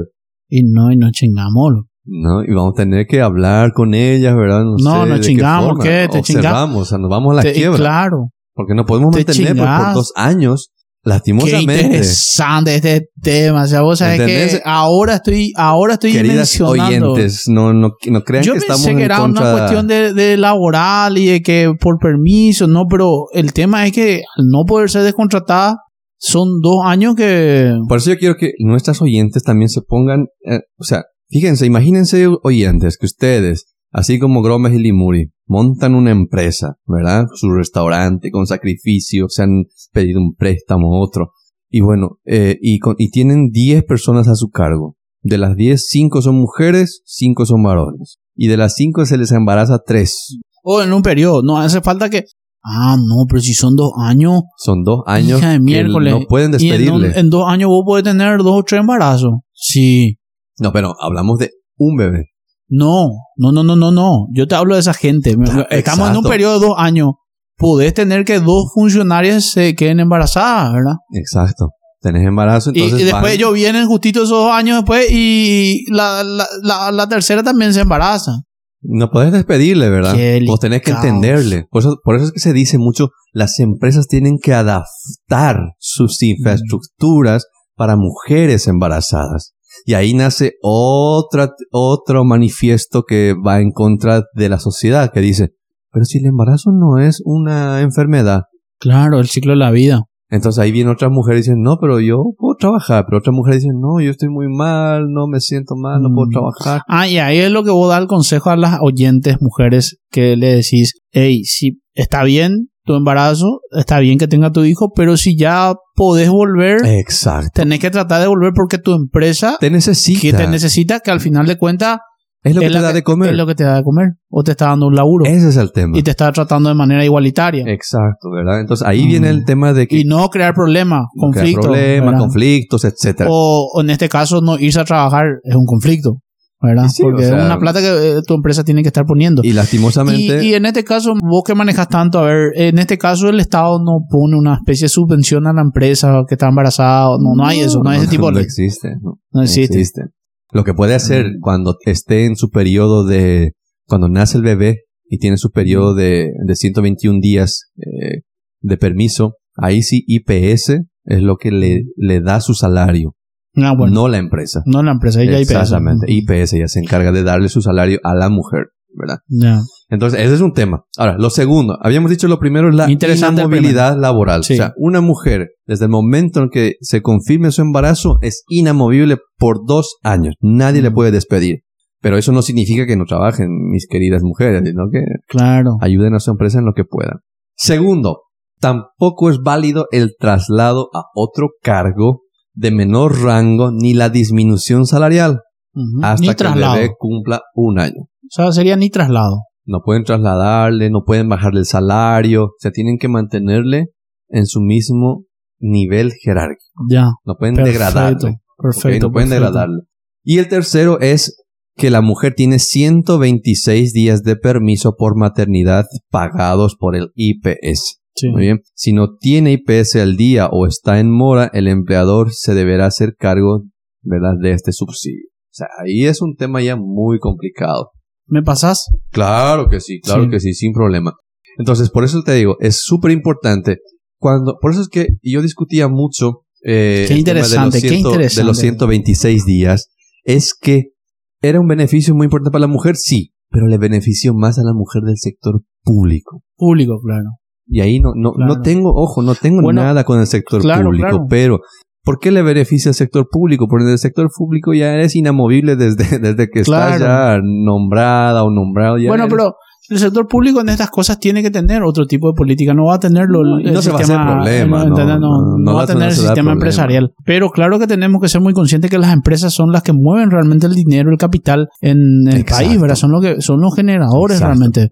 Y no, y no chingamos. ¿No? Y vamos a tener que hablar con ellas, ¿verdad? No, sé de chingamos. ¿qué? Te O chinga- cerramos, o sea, nos vamos a la Te- quiebra. Claro. Porque no podemos Te mantener por, por dos años, Qué lastimosamente. interesante este tema. O sea, vos sabés ¿Entendés? que ahora estoy, ahora estoy Queridas mencionando. oyentes, no, no, no crean Yo que pensé estamos que en era contra una cuestión de, de laboral y de que por permiso, no, pero el tema es que al no poder ser descontratada, son dos años que... Por eso yo quiero que nuestras oyentes también se pongan, eh, o sea, fíjense, imagínense oyentes que ustedes, así como Gromes y Limuri, montan una empresa, ¿verdad? Su restaurante con sacrificio, se han pedido un préstamo, otro. Y bueno, eh, y, con- y tienen 10 personas a su cargo. De las 10, 5 son mujeres, 5 son varones. Y de las 5 se les embaraza 3. O en un periodo, no hace falta que... Ah, no, pero si son dos años... Son dos años Hija de que miércoles. no pueden en, despedirle. un- en dos años vos podés tener dos o tres embarazos. Sí. No, pero hablamos de un bebé. No, no, no, no, no, no. Yo te hablo de esa gente. Estamos en un periodo de dos años. Podés tener que dos funcionarias se queden embarazadas, ¿verdad? Exacto. Tenés embarazo, Y, entonces y después ellos vienen justito esos dos años después y la, la, la, la tercera también se embaraza. No podés despedirle, ¿verdad? Qué Vos tenés que entenderle. Por eso, por eso es que se dice mucho, las empresas tienen que adaptar sus infraestructuras para mujeres embarazadas. Y ahí nace otra, otro manifiesto que va en contra de la sociedad, que dice, pero si el embarazo no es una enfermedad, Claro, el ciclo de la vida. Entonces ahí vienen otras mujeres y dicen, no, pero yo puedo trabajar. Pero otras mujeres dicen, no, yo estoy muy mal, no me siento mal, no puedo Mm. trabajar. Ah, y ahí es lo que vos das el consejo a las oyentes mujeres que le decís, hey, si está bien tu embarazo, está bien que tenga tu hijo, pero si ya podés volver, Exacto. tenés que tratar de volver porque tu empresa Te necesita. que te necesita, que al final de cuentas es lo que te da de comer. es lo que te da de comer, o te está dando un laburo, Ese es el tema. y te está tratando de manera igualitaria. Exacto, ¿verdad? Entonces ahí Mm. viene el tema de que y no crear problemas, no crear conflictos. problemas, ¿verdad? conflictos, etcétera. o, o en este caso no irse a trabajar es un conflicto, ¿verdad? Sí, Porque o sea, es una plata que eh, tu empresa tiene que estar poniendo. Y lastimosamente, Y, y en este caso, vos que manejas tanto, a ver, en este caso el Estado no pone una especie de subvención a la empresa que está embarazada, no, no hay eso, no hay ese tipo de no existe. No, No existe. existe. Lo que puede hacer Mm. cuando esté en su periodo de, cuando nace el bebé y tiene su periodo de, de 121 días eh, de permiso, ahí sí IPS es lo que le, le da su salario, Ah, bueno, no, no la empresa. la empresa, ella IPS. Exactamente. IPS ya se encarga de darle su salario a la mujer, ¿verdad? Ya. Entonces, ese es un tema. Ahora, lo segundo, habíamos dicho lo primero es la inamovilidad laboral. Sí. O sea, una mujer, desde el momento en que se confirme su embarazo, es inamovible por dos años. Nadie le Mm. puede despedir. Pero eso no significa que no trabajen, mis queridas mujeres, sino que Claro. ayuden a su empresa en lo que puedan. Segundo, tampoco es válido el traslado a otro cargo de menor rango ni la disminución salarial hasta ni que traslado. el bebé cumpla un año. O sea, sería ni traslado. No pueden trasladarle, no pueden bajarle el salario, o sea, tienen que mantenerle en su mismo nivel jerárquico. Ya. No pueden Perfecto. degradarle. Perfecto. No pueden perfecto. degradarle. Y el tercero es que la mujer tiene 126 días de permiso por maternidad pagados por el IPS. Sí. Muy bien. Si no tiene IPS al día o está en mora, el empleador se deberá hacer cargo, ¿verdad?, de este subsidio. O sea, ahí es un tema ya muy complicado. ¿Me pasás? Claro que sí, claro Sí. que sí, sin problema. Entonces, por eso te digo, es súper importante. Cuando, por eso es que yo discutía mucho eh, Qué el tema interesante, de, los qué ciento- interesante. de los 126 días, es que era un beneficio muy importante para la mujer, sí, pero le benefició más a la mujer del sector público. Público, claro. Y ahí no, no, Claro. no tengo, ojo, no tengo Bueno, nada con el sector claro, público, claro. pero ¿por qué le beneficia al sector público? Porque en el sector público ya eres inamovible desde, desde que estás ya nombrada o nombrado. Ya bueno, eres- pero el sector público en estas cosas tiene que tener otro tipo de política. No va a tenerlo No, el, y no el se va a sistema. problema, no, va a tener el sistema problema. empresarial. Pero claro que tenemos que ser muy conscientes que las empresas son las que mueven realmente el dinero, el capital en el Exacto. país, ¿verdad? Son, lo que, son los generadores Exacto. realmente.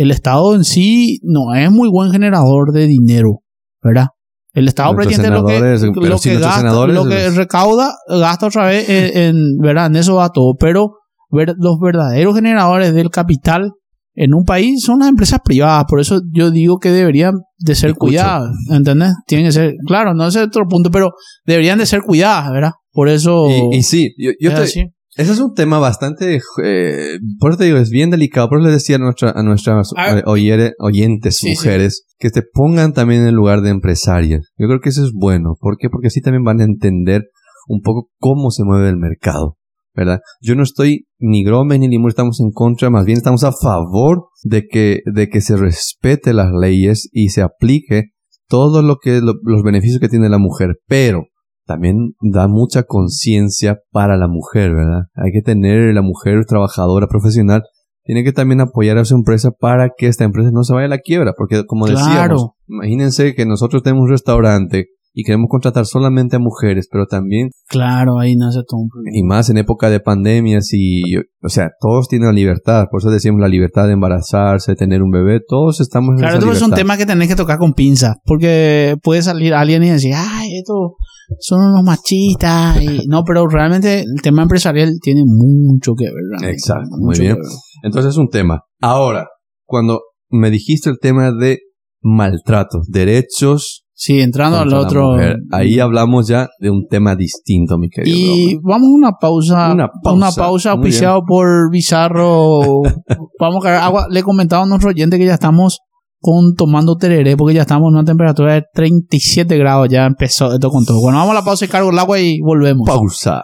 El Estado en sí no es muy buen generador de dinero, ¿verdad? El Estado prácticamente lo que, lo que gasta, lo que recauda, gasta otra vez en, en- ¿verdad? En eso va todo. Pero ver- los verdaderos generadores del capital en un país son las empresas privadas. Por eso yo digo que deberían de ser Escucho. cuidadas. ¿Entendés? Tienen que ser, claro, no es otro punto, pero deberían de ser cuidadas, ¿verdad? Por eso. Y, y sí, yo, yo es te- así. Ese es un tema bastante, eh, por eso te digo, es bien delicado. Por eso le decía a, nuestra, a nuestras Ah. oyere- oyentes Sí, sí. mujeres que te pongan también en el lugar de empresarias. Yo creo que eso es bueno. ¿Por qué? Porque así también van a entender un poco cómo se mueve el mercado. ¿Verdad? Yo no estoy ni Gromes ni Limur estamos en contra, más bien estamos a favor de que, de que se respete las leyes y se aplique todo lo que, lo- los beneficios que tiene la mujer. Pero también da mucha conciencia para la mujer, ¿verdad? Hay que tener la mujer trabajadora profesional, tiene que también apoyar a su empresa para que esta empresa no se vaya a la quiebra, porque como Claro. decíamos, imagínense que nosotros tenemos un restaurante y queremos contratar solamente a mujeres, pero también, Claro, ahí nace todo un problema. y más en época de pandemias y, o sea, todos tienen la libertad, por eso decíamos la libertad de embarazarse, de tener un bebé, todos estamos en Claro, esa esto es un libertad. tema que tenés que tocar con pinza, porque puede salir alguien y decir, ay, esto son unos machistas. Y, no, pero realmente el tema empresarial tiene mucho que ver. Exacto, muy bien. Entonces es un tema. Ahora, cuando me dijiste el tema de maltrato, derechos Sí, entrando al otro. ahí hablamos ya de un tema distinto, mi querido. Y Roma. vamos a una pausa. Una pausa, Una pausa auspiciado por Bizarro. vamos a cargar agua. Le comentaba a nuestro oyente que ya estamos con tomando tereré porque ya estamos en una temperatura de 37 grados. Ya empezó esto con todo. Bueno, vamos a la pausa y cargo el agua y volvemos. pausa.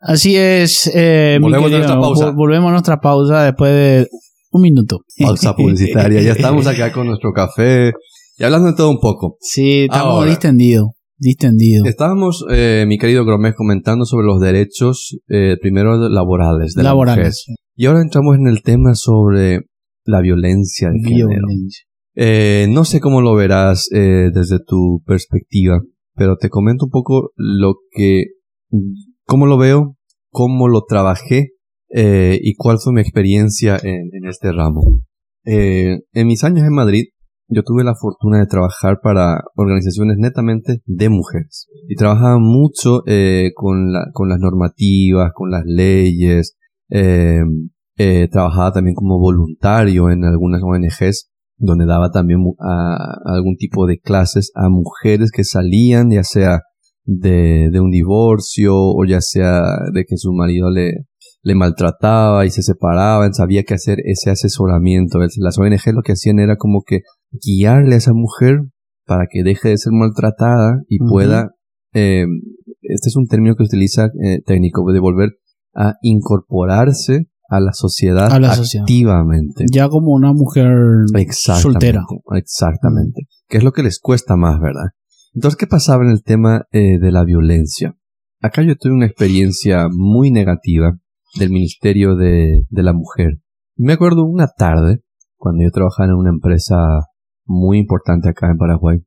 Así es. Eh, mi Volvemos a querido, nuestra pausa. vol- volvemos a nuestra pausa después de un minuto. Pausa publicitaria. Ya estamos acá con nuestro café. Y hablando de todo un poco. Sí, estamos Ahora. distendidos. Distendidos. Estábamos, eh, mi querido Gromés, comentando sobre los derechos, eh, primero laborales de la mujer. Laborales. Y ahora entramos en el tema sobre la violencia de género. Violencia. Eh, no sé cómo lo verás eh, desde tu perspectiva, pero te comento un poco lo que, cómo lo veo, cómo lo trabajé eh, y cuál fue mi experiencia en, en este ramo. Eh, en mis años en Madrid, yo tuve la fortuna de trabajar para organizaciones netamente de mujeres y trabajaba mucho eh, con, la- con las normativas, con las leyes. eh, eh, trabajaba también como voluntario en algunas ONGs donde daba también mu- a- algún tipo de clases a mujeres que salían ya sea de, de un divorcio o ya sea de que su marido le, le maltrataba y se separaban, sabía que hacer ese asesoramiento. Es- Las ONG lo que hacían era como que guiarle a esa mujer para que deje de ser maltratada y pueda, eh, este es un término que utiliza eh, técnico, de volver a incorporarse a la sociedad A la sociedad. activamente. Ya como una mujer Exactamente. soltera. Exactamente. Que es lo que les cuesta más, ¿verdad? Entonces, ¿qué pasaba en el tema eh, de la violencia? Acá yo tuve una experiencia muy negativa del Ministerio de, de la Mujer. Me acuerdo una tarde, cuando yo trabajaba en una empresa muy importante acá en Paraguay,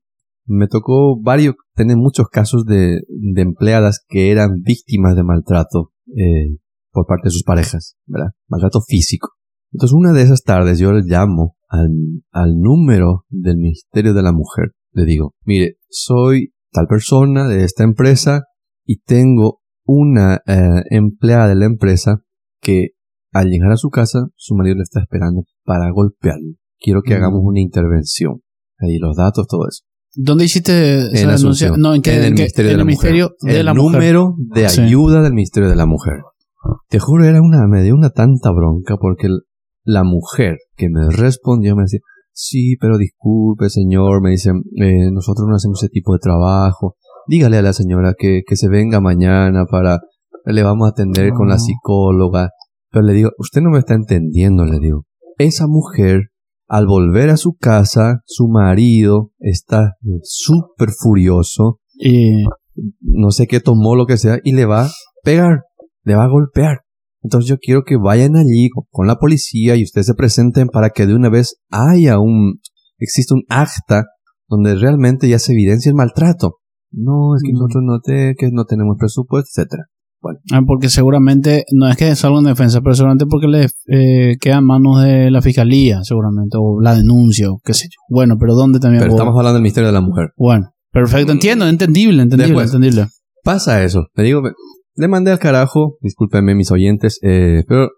me tocó varios, tener muchos casos de, de empleadas que eran víctimas de maltrato eh, por parte de sus parejas, ¿verdad? Maltrato físico. Entonces una de esas tardes yo le llamo al, al número del Ministerio de la Mujer. Le digo, mire, soy tal persona de esta empresa y tengo una eh, empleada de la empresa que al llegar a su casa su marido le está esperando para golpearlo. Quiero que Mm. hagamos una intervención. Ahí los datos, todo eso. ¿Dónde hiciste esa En denuncia? Asunción. No, ¿en qué? En el en qué- Ministerio en de la el Ministerio Mujer. de el número de Sí. ayuda del Ministerio de la Mujer. Te juro, era una, me dio una tanta bronca porque el- la mujer que me respondió me decía, sí, pero disculpe, señor, me dice, "eh, nosotros no hacemos ese tipo de trabajo. Dígale a la señora que, que se venga mañana para, le vamos a atender con la psicóloga. Pero le digo, usted no me está entendiendo, le digo. Esa mujer, al volver a su casa, su marido está súper furioso, Y no sé qué tomó, lo que sea, y le va a pegar, le va a golpear. Entonces yo quiero que vayan allí con- la policía y ustedes se presenten para que de una vez haya un, existe un acta donde realmente ya se evidencia el maltrato. No, es que nosotros no, te, que no tenemos presupuesto, etcétera. Ah, Porque seguramente, no es que salga en defensa, pero seguramente porque le eh, queda en manos de la fiscalía, seguramente, o la denuncia, o qué sé yo. Bueno, pero ¿dónde también? Pero estamos hablando del Ministerio de la Mujer. Bueno, perfecto, entiendo, entendible, entendible, Después. entendible. Pasa eso. Le digo, le mandé al carajo, discúlpenme mis oyentes, eh, pero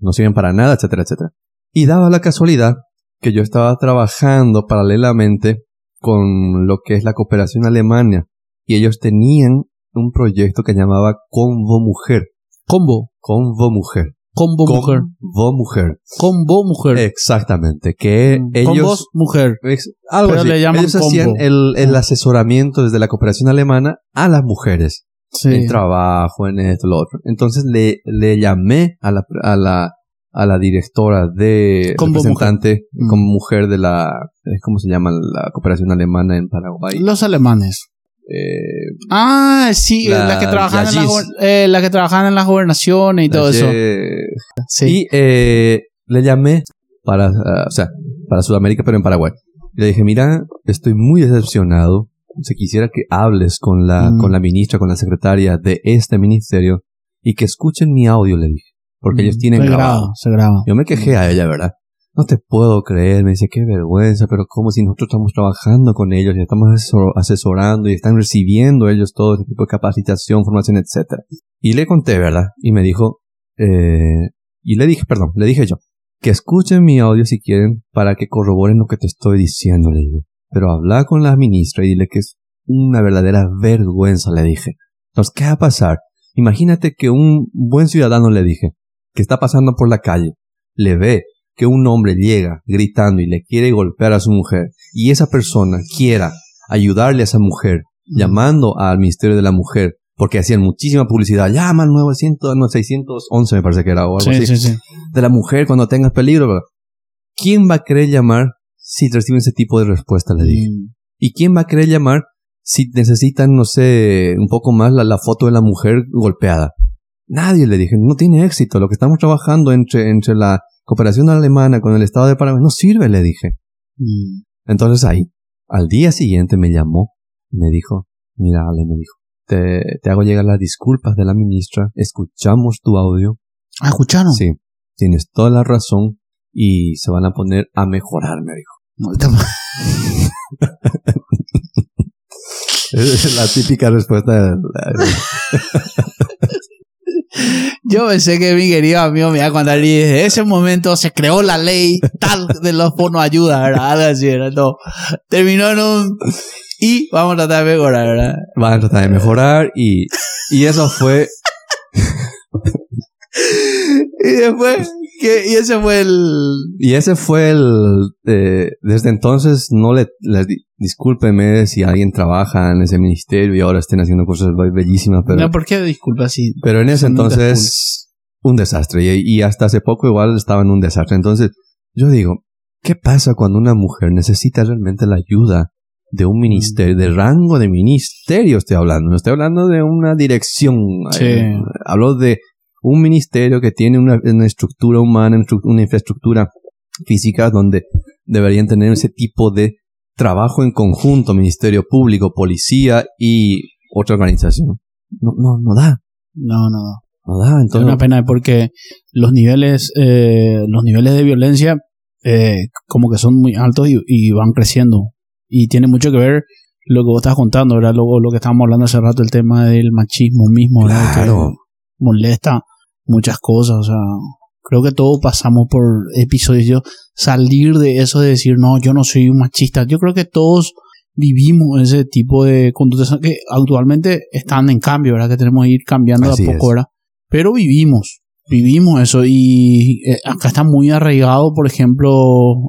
no sirven para nada, etcétera, etcétera. Y daba la casualidad que yo estaba trabajando paralelamente con lo que es la cooperación alemana y ellos tenían un proyecto que llamaba Convo Mujer. Combo, Convo Mujer. combo mujer, Convo Mujer. combo mujer. Exactamente. Que Mm, ellos... Combos mujer. Ex- Algo Pero así. le llaman Ellos combo. hacían el, el asesoramiento desde la cooperación alemana a las mujeres Sí. en trabajo, en esto, lo otro. Entonces le, le llamé a la, a la, a la directora de Como representante mujer. Mm. como mujer de la, eh, ¿cómo se llama? La cooperación alemana en Paraguay. Los alemanes. Eh, Ah, sí, La- las que trabajan en la la, GIS. gober- eh, las que trabajan en las gobernaciones y todo eso. eh, Sí. Y eh, le llamé para, ah, o sea, para Sudamérica, pero en Paraguay. Le dije, mira, estoy muy decepcionado. Si quisiera que hables con la, Mm. con la ministra, con la secretaria de este ministerio y que escuchen mi audio, le dije. Porque ellos tienen se grabado. graba, se graba. Yo me quejé a ella, ¿verdad? No te puedo creer, me dice, qué vergüenza, pero como si nosotros estamos trabajando con ellos y estamos asesor- asesorando y están recibiendo ellos todo este tipo de capacitación, formación, etcétera. Y le conté, ¿verdad? Y me dijo, eh, y le dije, perdón, le dije yo, que escuchen mi audio si quieren para que corroboren lo que te estoy diciendo, le digo. Pero habla con la ministra y dile que es una verdadera vergüenza, le dije. Entonces, ¿qué va a pasar? Imagínate que un buen ciudadano le dije, que está pasando por la calle, le ve que un hombre llega gritando y le quiere golpear a su mujer y esa persona quiera ayudarle a esa mujer llamando al Ministerio de la Mujer porque hacían muchísima publicidad, llama al 900, no, 611 me parece que era o algo Sí, así, sí, sí. de la mujer cuando tengas peligro. ¿verdad? ¿Quién va a querer llamar si reciben ese tipo de respuesta, le dije. Mm. ¿Y quién va a querer llamar si necesitan, no sé, un poco más la, la foto de la mujer golpeada? Nadie le dije, no tiene éxito. Lo que estamos trabajando entre, entre la cooperación alemana con el Estado de Paraguay no sirve, le dije. Mm. Entonces ahí, al día siguiente me llamó me dijo, mira, Ale, me dijo, te, te hago llegar las disculpas de la ministra, escuchamos tu audio, Ah, ¿escucharon? sí, tienes toda la razón y se van a poner a mejorar, me dijo. No, Es la típica respuesta. de Yo pensé que mi querido amigo me iba a contar y desde ese momento se creó la ley tal de los bonos ayuda, ¿verdad? Algo así, ¿verdad? No. Terminó en un... Y vamos a tratar de mejorar, ¿verdad? Van a tratar de mejorar y, y eso fue Y después, que, y ese fue el... Y ese fue el... eh, desde entonces no le... les di- discúlpeme si alguien trabaja en ese ministerio y ahora estén haciendo cosas be- bellísimas, pero, No, ¿por qué? Disculpa, sí. pero en ese entonces un desastre. Y, y hasta hace poco igual estaba en un desastre. Entonces yo digo, ¿qué pasa cuando una mujer necesita realmente la ayuda de un ministerio, de rango de ministerio estoy hablando? No estoy hablando de una dirección. Sí. Hablo de un ministerio que tiene una, una estructura humana, una infraestructura física donde deberían tener ese tipo de trabajo en conjunto, ministerio público, policía y otra organización. No, no, no da, No, no, no. no da. Es Entonces, una pena porque los niveles, eh, los niveles de violencia eh, como que son muy altos y, y van creciendo. Y tiene mucho que ver lo que vos estás contando, ¿verdad? Lo, lo que estábamos hablando hace rato, el tema del machismo mismo, ¿verdad? Claro. Que molesta muchas cosas, o sea, creo que todos pasamos por episodios, salir de eso de decir, no, yo no soy un machista, yo creo que todos vivimos ese tipo de conductas que actualmente están en cambio, ¿verdad? Que tenemos que ir cambiando Así de a poco. ¿verdad? Pero vivimos, vivimos eso y eh, acá está muy arraigado, por ejemplo,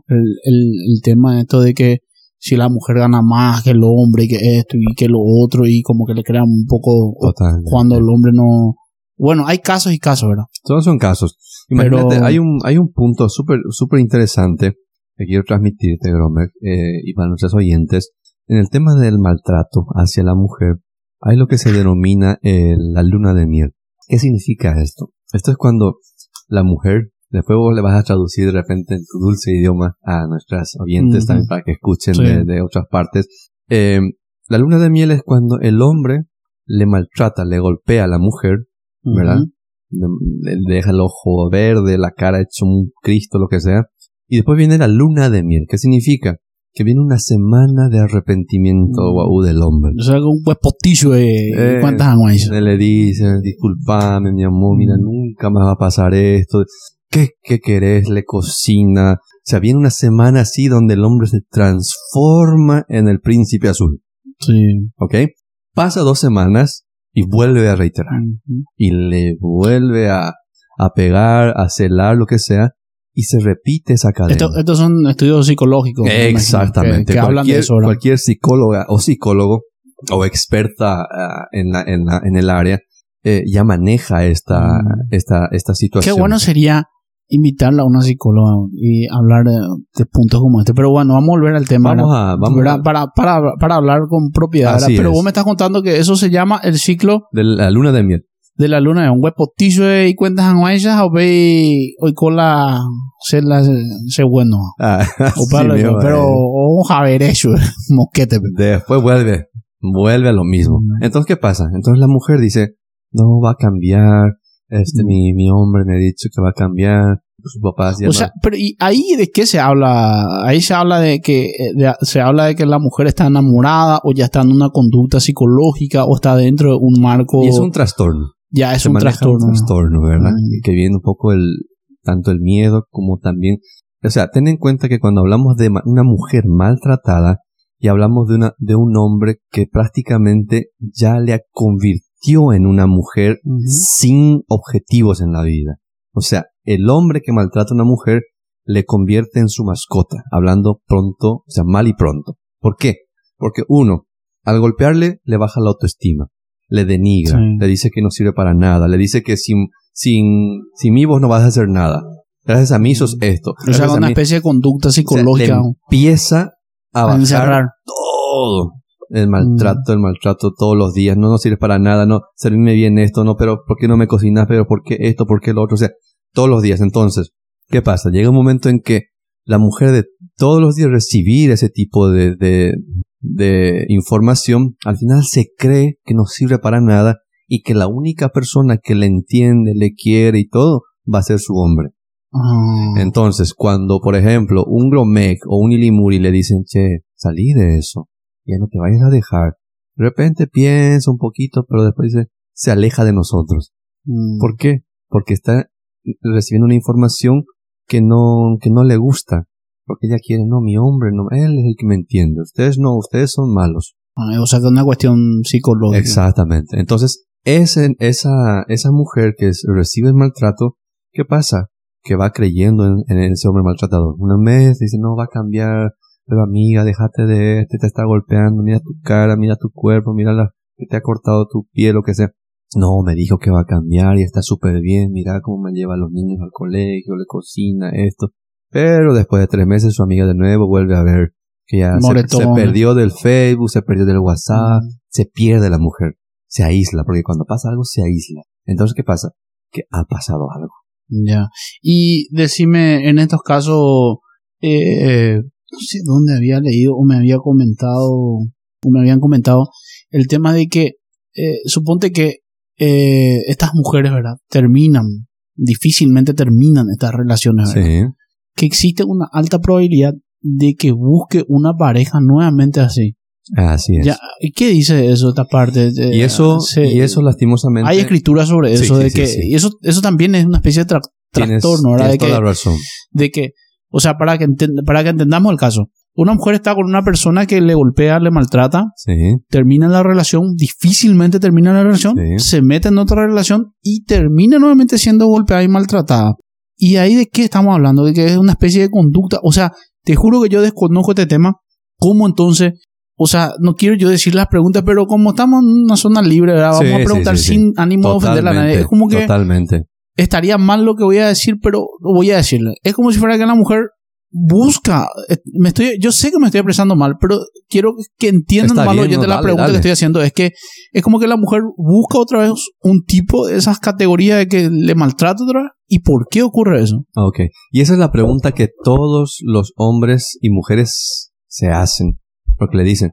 el, el, el tema de esto de que si la mujer gana más que el hombre y que esto y que lo otro y como que le crean un poco cuando el hombre no... Bueno, hay casos y casos, ¿verdad? Todos son casos. Imagínate, Pero- hay un, hay un punto súper, súper interesante que quiero transmitirte, Gromer, eh, y para nuestros oyentes. En el tema del maltrato hacia la mujer, hay lo que se denomina eh, la luna de miel. ¿Qué significa esto? Esto es cuando la mujer, después vos le vas a traducir de repente en tu dulce idioma a nuestras oyentes también para que escuchen Sí. de, de otras partes. Eh, la luna de miel es cuando el hombre le maltrata, le golpea a la mujer, ¿verdad? le, le deja el ojo verde, la cara hecho un Cristo, lo que sea. Y después viene la luna de miel. ¿Qué significa? Que viene una semana de arrepentimiento guau, del hombre. O sea, un pues potillo de Eh, cuántas aguas. Le dice, disculpame, mi amor, mira, nunca más va a pasar esto. ¿Qué, qué querés? Le cocina. O sea, viene una semana así donde el hombre se transforma en el príncipe azul. Sí. ¿Ok? Pasa dos semanas y vuelve a reiterar. Y le vuelve a, a pegar, a celar, lo que sea, y se repite esa cadena. Esto- estos son estudios psicológicos. Exactamente. Que, que hablan de cualquier, eso, ¿verdad? cualquier psicóloga o psicólogo o experta ah, en, la, en, la- en el área eh, ya maneja esta, Mm. esta, esta situación. Qué bueno sería invitarla a una psicóloga y hablar de, de puntos como este. Pero bueno, vamos a volver al tema. Vamos ¿verdad? a, vamos Para, para, para hablar con propiedad. Pero es. vos me estás contando que eso se llama el ciclo de la luna de miel. de la luna. Un huepotillo y cuentas anuallas o ve hoy con la se la se bueno. Ah, O sí, lo- pero eh. a ver eso, mosquete. Después vuelve, vuelve a lo mismo. Entonces, ¿qué pasa? Entonces la mujer dice, no va a cambiar, este, Mm. mi, mi hombre me ha dicho que va a cambiar, sus papás ya O sea, pero ¿y ahí de qué se habla? Ahí se habla de que eh, de- se habla de que la mujer está enamorada o ya está en una conducta psicológica o está dentro de un marco y es un trastorno. ya es se un trastorno. un trastorno, ¿verdad? Mm. Que viene un poco el, tanto el miedo como también, o sea, ten en cuenta que cuando hablamos de ma- una mujer maltratada y hablamos de una, de un hombre que prácticamente ya le convirtió en una mujer sin objetivos en la vida. O sea, el hombre que maltrata a una mujer le convierte en su mascota, hablando pronto, o sea, mal y pronto. ¿Por qué? Porque uno, al golpearle, le baja la autoestima, le denigra, Sí. le dice que no sirve para nada, le dice que sin, sin, sin mí vos no vas a hacer nada. Gracias a mí sos esto. O sea, una especie de conducta o sea, psicológica. le empieza a a bajar encerrar. todo. El maltrato, el maltrato todos los días. No nos sirve para nada. No, servirme bien esto, no, pero ¿por qué no me cocinas? Pero ¿por qué esto? ¿Por qué lo otro? O sea, todos los días. Entonces, ¿qué pasa? Llega un momento en que la mujer de todos los días recibir ese tipo de, de, de información, al final se cree que no sirve para nada y que la única persona que le entiende, le quiere y todo va a ser su hombre. Ah. Entonces, cuando, por ejemplo, un Gromec o un Ilimuri le dicen, che, salí de eso, ya no te vayas a dejar. De repente piensa un poquito, pero después dice, se aleja de nosotros. Mm. ¿Por qué? Porque está recibiendo una información que no, que no le gusta. Porque ella quiere, no, mi hombre, no, él es el que me entiende. Ustedes no, ustedes son malos. Ah, o sea, que es una cuestión psicológica. Exactamente. Entonces, ese, esa, esa mujer que es- recibe el maltrato, ¿qué pasa? Que va creyendo en, en ese hombre maltratador. Una vez dice, no va a cambiar, pero amiga, déjate de este, te está golpeando, mira tu cara, mira tu cuerpo, mira la, que te ha cortado tu piel, lo que sea. No, me dijo que va a cambiar y está súper bien, mira cómo me lleva a los niños al colegio, le cocina, esto. Pero después de tres meses su amiga de nuevo vuelve a ver que ya se, perdió del Facebook, se perdió del WhatsApp, Mm. se pierde la mujer, se aísla, porque cuando pasa algo se aísla. Entonces, ¿qué pasa? Que ha pasado algo. Ya. Y decime, en estos casos, eh, no sé dónde había leído o me había comentado, o me habían comentado, el tema de que, eh, suponte que eh, estas mujeres, ¿verdad? Terminan, difícilmente terminan estas relaciones, ¿verdad? Sí. Que existe una alta probabilidad de que busque una pareja nuevamente así. Así es. Ya, ¿y qué dice eso, esta parte? De- y eso, se- y eso lastimosamente. Hay escritura sobre eso, sí, de sí, que sí. y eso, eso también es una especie de tra- tienes, trastorno, ¿verdad? tienes De toda que, la razón. de que, o sea, para que, para que entendamos el caso, una mujer está con una persona que le golpea, le maltrata, Sí. termina la relación, difícilmente termina la relación, Sí. se mete en otra relación y termina nuevamente siendo golpeada y maltratada. ¿Y ahí de qué estamos hablando? De que es una especie de conducta. O sea, te juro que yo desconozco este tema. ¿Cómo entonces? O sea, no quiero yo decir las preguntas, pero como estamos en una zona libre, ¿verdad? vamos Sí, a preguntar sin ánimo de ofender a nadie. Es como que Totalmente. Estaría mal lo que voy a decir, pero lo voy a decirle. Es como si fuera que la mujer busca, eh, me estoy, yo sé que me estoy expresando mal, pero quiero que entiendan mal oyente no, la pregunta dale. que estoy haciendo. Es que es como que la mujer busca otra vez un tipo de esas categorías de que le maltrata otra vez. ¿Y por qué ocurre eso? Ok. Y esa es la pregunta que todos los hombres y mujeres se hacen. Porque le dicen,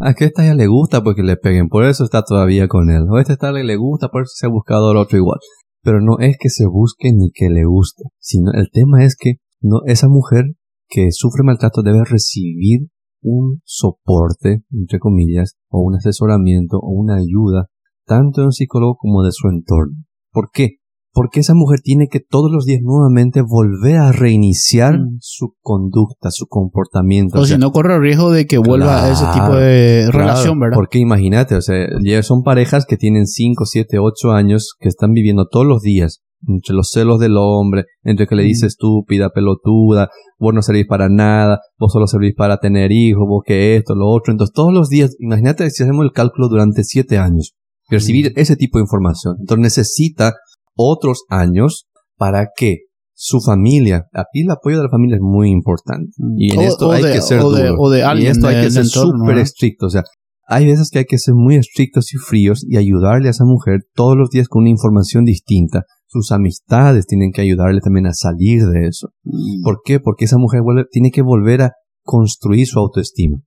ah, que a esta ya le gusta porque le peguen, por eso está todavía con él. O a esta le gusta, por eso se ha buscado al otro igual. Pero no es que se busque ni que le guste, sino el tema es que no, esa mujer que sufre maltrato debe recibir un soporte, entre comillas, o un asesoramiento o una ayuda, tanto de un psicólogo como de su entorno. ¿Por qué? Porque esa mujer tiene que todos los días nuevamente volver a reiniciar Mm. su conducta, su comportamiento. O, sea, si no corre el riesgo de que vuelva a ese tipo de Claro, relación, ¿verdad? Porque imagínate, o sea, ya son parejas que tienen 5, 7, 8 años que están viviendo todos los días entre los celos del hombre, entre que le Mm. dice estúpida, pelotuda, vos no servís para nada, vos solo servís para tener hijos, vos que esto, lo otro. Entonces todos los días, imagínate si hacemos el cálculo durante 7 años, recibir Mm. ese tipo de información. Entonces necesita otros años para que su familia, aquí el apoyo de la familia es muy importante. Y en O- esto o hay de- que ser o de- duro. o de y esto hay que ser súper estricto. O sea, hay veces que hay que ser muy estrictos y fríos y ayudarle a esa mujer todos los días con una información distinta. Sus amistades tienen que ayudarle también a salir de eso. Mm. ¿Por qué? Porque esa mujer vuelve- tiene que volver a construir su autoestima.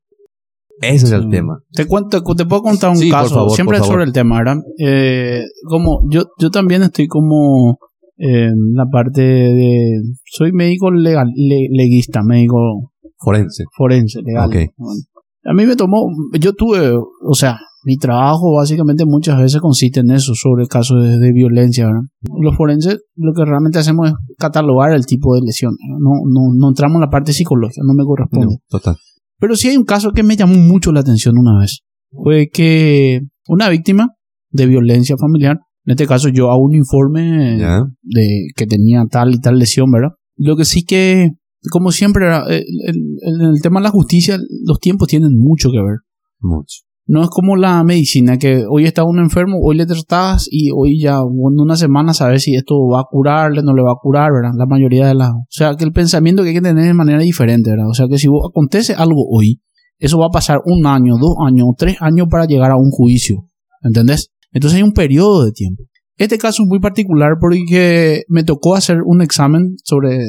Ese es el tema. Te cuento, te puedo contar un Sí, por caso, favor, siempre sobre el tema, ¿verdad? Eh, como yo, yo también estoy como en la parte de, soy médico legal, le- leguista, médico Forense. forense, legal. Ok. Bueno, A mí me tomó, yo tuve, o sea, mi trabajo básicamente muchas veces consiste en eso, sobre casos de, de violencia, ¿verdad? Los forenses lo que realmente hacemos es catalogar el tipo de lesión, no, no, no entramos en la parte psicológica, no me corresponde. No, total. Pero sí hay un caso que me llamó mucho la atención una vez. Fue que una víctima de violencia familiar, en este caso yo hago un informe de que tenía tal y tal lesión, ¿verdad? Lo que sí que, como siempre, el, el- el- el tema de la justicia, los tiempos tienen mucho que ver. Mucho. No es como la medicina, que hoy está uno enfermo, hoy le tratas y hoy ya en una semana sabes si esto va a curarle, no le va a curar, ¿verdad? La mayoría de las... O sea, que el pensamiento que hay que tener de manera diferente, ¿verdad? O sea, que si acontece algo hoy, eso va a pasar un año, dos años, tres años para llegar a un juicio, ¿entendés? Entonces hay un periodo de tiempo. Este caso es muy particular porque me tocó hacer un examen sobre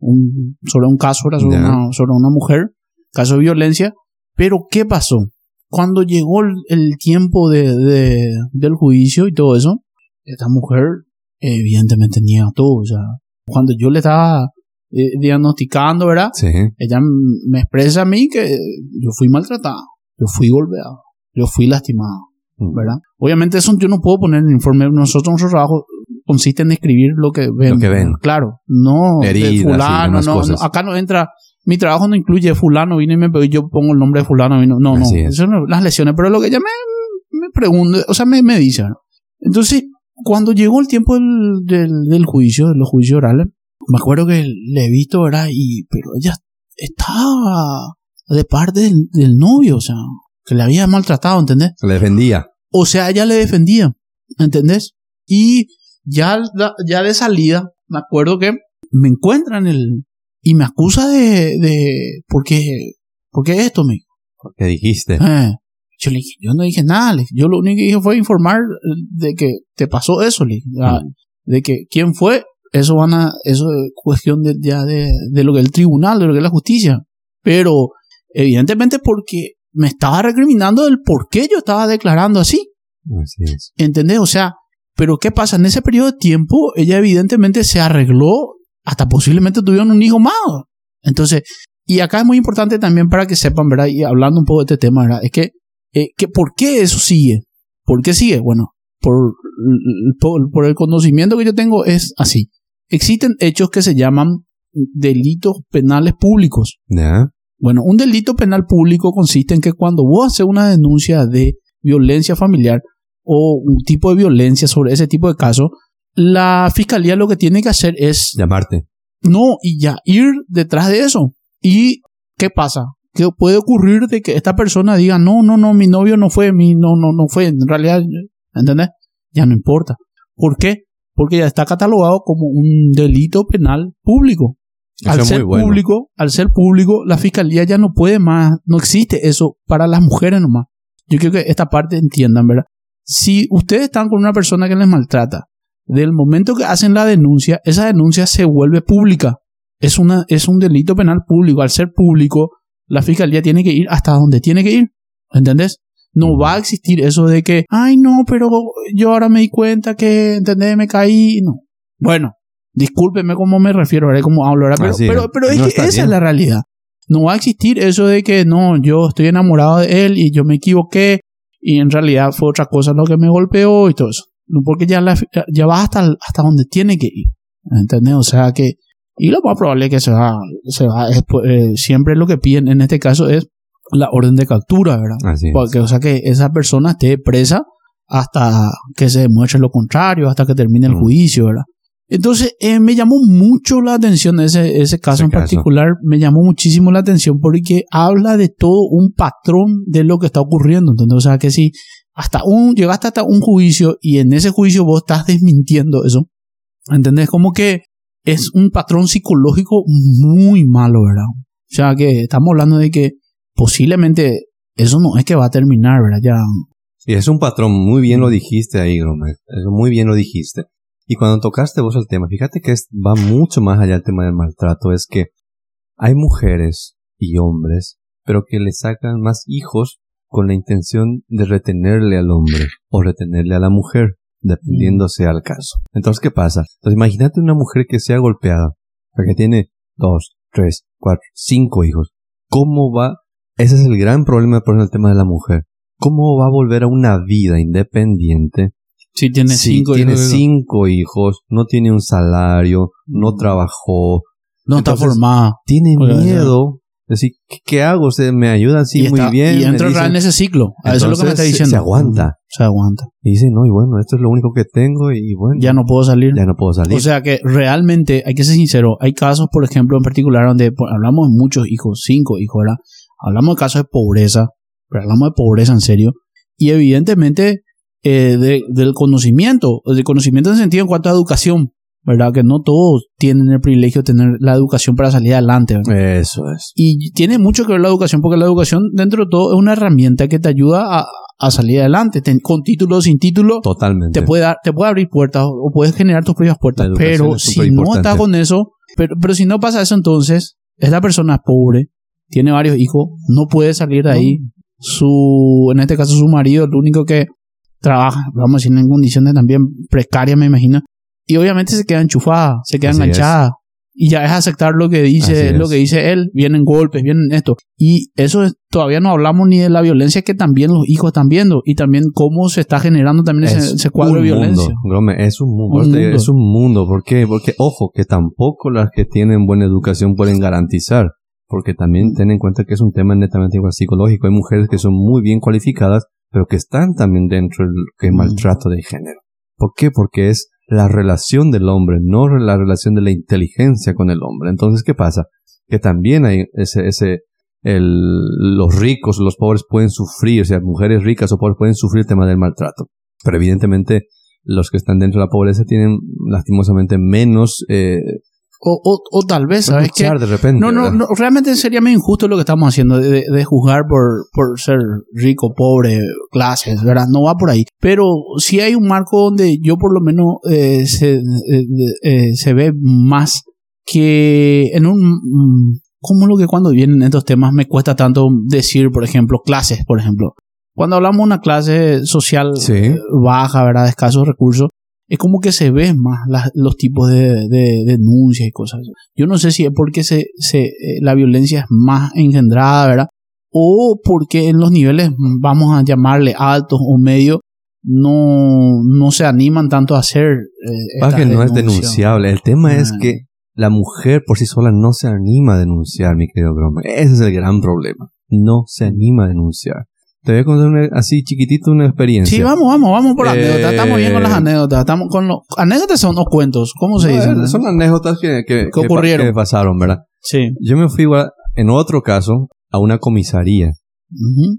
un, sobre un caso, sobre, una, sobre una mujer, caso de violencia, pero ¿qué pasó? Cuando llegó el, tiempo de, del juicio y todo eso, esta mujer evidentemente niega todo. O sea, cuando yo le estaba eh, diagnosticando, ¿verdad? Sí. Ella me expresa a mí que yo fui maltratada, yo fui golpeado, yo fui lastimado, mm. ¿verdad? Obviamente eso yo no puedo poner en el informe. Nosotros, nuestro trabajo consiste en escribir lo que ven. Lo que ven. Claro, no de fulano, no, acá no entra mi trabajo no incluye fulano, vine y me yo pongo el nombre de fulano, vino. No, no, eso no, las lesiones, pero lo que ella me, me pregunta, o sea, me, me dice. Entonces, cuando llegó el tiempo del, del, juicio, de los juicios orales, me acuerdo que le he visto, ¿verdad? Y, pero ella estaba de parte del, del novio, o sea, que le había maltratado, ¿entendés? Le defendía. O sea, ella le defendía, ¿entendés? Y ya, ya de salida, me acuerdo que me encuentran el, y me acusa de, de ¿por qué, por qué esto, me ¿Por qué dijiste? Eh, yo le dije, yo no dije nada, yo lo único que dije fue informar de que te pasó eso, le mm. de que quién fue, eso van a, eso es cuestión de, ya de, de lo que es el tribunal, de lo que es la justicia, pero evidentemente porque me estaba recriminando del por qué yo estaba declarando así. Así es. ¿Entendés? O sea, pero ¿qué pasa? En ese periodo de tiempo, ella evidentemente se arregló hasta posiblemente tuvieron un hijo más. Entonces, y acá es muy importante también para que sepan, ¿verdad? Y hablando un poco de este tema, ¿verdad? Es que, eh, que ¿por qué eso sigue? ¿Por qué sigue? Bueno, por, por, el conocimiento que yo tengo es así. Existen hechos que se llaman delitos penales públicos. Bueno, un delito penal público consiste en que cuando vos haces una denuncia de violencia familiar o un tipo de violencia sobre ese tipo de caso, la fiscalía lo que tiene que hacer es... Llamarte. No, y ya ir detrás de eso. ¿Y qué pasa? Que puede ocurrir de que esta persona diga, no, no, no, mi novio no fue, mi, no, no, no fue, en realidad, ¿entendés? Ya no importa. ¿Por qué? Porque ya está catalogado como un delito penal público. al ser público, al ser público, la fiscalía ya no puede más, no existe eso para las mujeres nomás. Yo quiero que esta parte entiendan, ¿verdad? Si ustedes están con una persona que les maltrata, del momento que hacen la denuncia, esa denuncia se vuelve pública. Es, una, es un delito penal público. Al ser público, la fiscalía tiene que ir hasta donde tiene que ir. ¿Entendés? No va a existir eso de que, ay, no, pero yo ahora me di cuenta que, ¿entendés? Me caí. No. Bueno, discúlpeme cómo me refiero, ahora cómo hablo, ahora, pero, pero, es que esa es la realidad. No va a existir eso de que, no, yo estoy enamorado de él y yo me equivoqué y en realidad fue otra cosa lo que me golpeó y todo eso porque ya, ya va hasta, hasta donde tiene que ir. ¿Entendés? O sea que, y lo más probable es que se va, se va, eh, siempre lo que piden en este caso es la orden de captura, ¿verdad? porque, o sea que esa persona esté presa hasta que se demuestre lo contrario, hasta que termine el mm. juicio, ¿verdad? Entonces, eh, me llamó mucho la atención ese, ese caso en particular, me llamó muchísimo la atención porque habla de todo un patrón de lo que está ocurriendo. Entonces, o sea, que si hasta un, llegaste hasta un juicio y en ese juicio vos estás desmintiendo eso. ¿Entendés? Como que es un patrón psicológico muy malo, ¿verdad? O sea que estamos hablando de que posiblemente eso no es que va a terminar, ¿verdad? Ya. Y es un patrón, muy bien lo dijiste ahí, Gómez. Muy bien lo dijiste. Y cuando tocaste vos el tema, fíjate que va mucho más allá del tema del maltrato, es que hay mujeres y hombres, pero que le sacan más hijos con la intención de retenerle al hombre o retenerle a la mujer, dependiéndose al caso. Entonces, ¿qué pasa? Entonces, imagínate una mujer que sea golpeada, que tiene dos, tres, cuatro, cinco hijos. ¿Cómo va? Ese es el gran problema por el tema de la mujer. ¿Cómo va a volver a una vida independiente si tiene, cinco, tiene hijos. cinco hijos, no tiene un salario, no trabajó. No está formada. Tiene miedo decir, ¿qué, hago? ¿Se me ayudan así muy bien. Y entra en ese ciclo. eso es lo que me está diciendo. Se, aguanta. Se aguanta. Y dice, no, y bueno, esto es lo único que tengo y bueno. Ya no puedo salir. Ya no puedo salir. O sea que realmente, hay que ser sincero, hay casos, por ejemplo, en particular donde hablamos de muchos hijos, cinco hijos, ¿verdad? Hablamos de casos de pobreza, pero hablamos de pobreza en serio, y evidentemente eh, de- del conocimiento, del conocimiento en sentido en cuanto a educación, ¿verdad? Que no todos tienen el privilegio de tener la educación para salir adelante, ¿verdad? Eso es. Y tiene mucho que ver la educación, porque la educación, dentro de todo, es una herramienta que te ayuda a, a salir adelante. Con título o sin título, Totalmente. te puede, dar, te puede abrir puertas o, puedes generar tus propias puertas. La Pero es si no estás con eso, pero, pero si no pasa eso, entonces, esta persona es pobre, tiene varios hijos, no puede salir de ahí. Su, en este caso, su marido, el único que trabaja, vamos a decir, en condiciones también precarias, me imagino. Y obviamente se queda enchufada, se queda Así enganchada. Y ya es aceptar lo que dice, lo que dice él. Vienen golpes, vienen esto. Y eso es, todavía no hablamos ni de la violencia que también los hijos están viendo. Y también cómo se está generando también ese, ese cuadro de violencia. Mundo, es un mundo. Un mundo. Es un mundo. ¿Por qué? Porque, ojo, que tampoco las que tienen buena educación pueden garantizar. Porque también ten en cuenta que es un tema netamente igual psicológico. Hay mujeres que son muy bien cualificadas, pero que están también dentro del que Mm. maltrato de género. ¿Por qué? Porque es la relación del hombre, no la relación de la inteligencia con el hombre. Entonces, ¿qué pasa? Que también hay ese, ese, el, los ricos, los pobres pueden sufrir, o sea, mujeres ricas o pobres pueden sufrir el tema del maltrato. Pero evidentemente, los que están dentro de la pobreza tienen lastimosamente menos eh, O, o, o tal vez, ¿sabes qué? de repente. No, no, no, realmente sería muy injusto lo que estamos haciendo de, de juzgar por, por ser rico, pobre, clases, ¿verdad? No va por ahí. Pero sí hay un marco donde yo por lo menos eh, se, eh, eh, se ve más que en un... mm, ¿Cómo es lo que cuando vienen estos temas me cuesta tanto decir, por ejemplo, clases, por ejemplo? Cuando hablamos de una clase social Sí. baja, ¿verdad? De escasos recursos, es como que se ven más las- los tipos de, de denuncias y cosas. Yo no sé si es porque se, se, eh, la violencia es más engendrada, ¿verdad? O porque en los niveles, vamos a llamarle altos o medios, no, no se animan tanto a hacer. Eh, que no es denunciable. El tema es Ah. que la mujer por sí sola no se anima a denunciar, mi querido Broma. Ese es el gran problema. No se anima a denunciar. Te voy a contar una- así chiquitito una experiencia. Sí, vamos, vamos, vamos por Eh, anécdotas. Estamos bien con las anécdotas. Estamos con los, anécdotas son los cuentos. ¿Cómo se No, dicen? eh, Son anécdotas que, que, ¿Qué ocurrieron? que pasaron, ¿verdad? Sí. Yo me fui en otro caso a una comisaría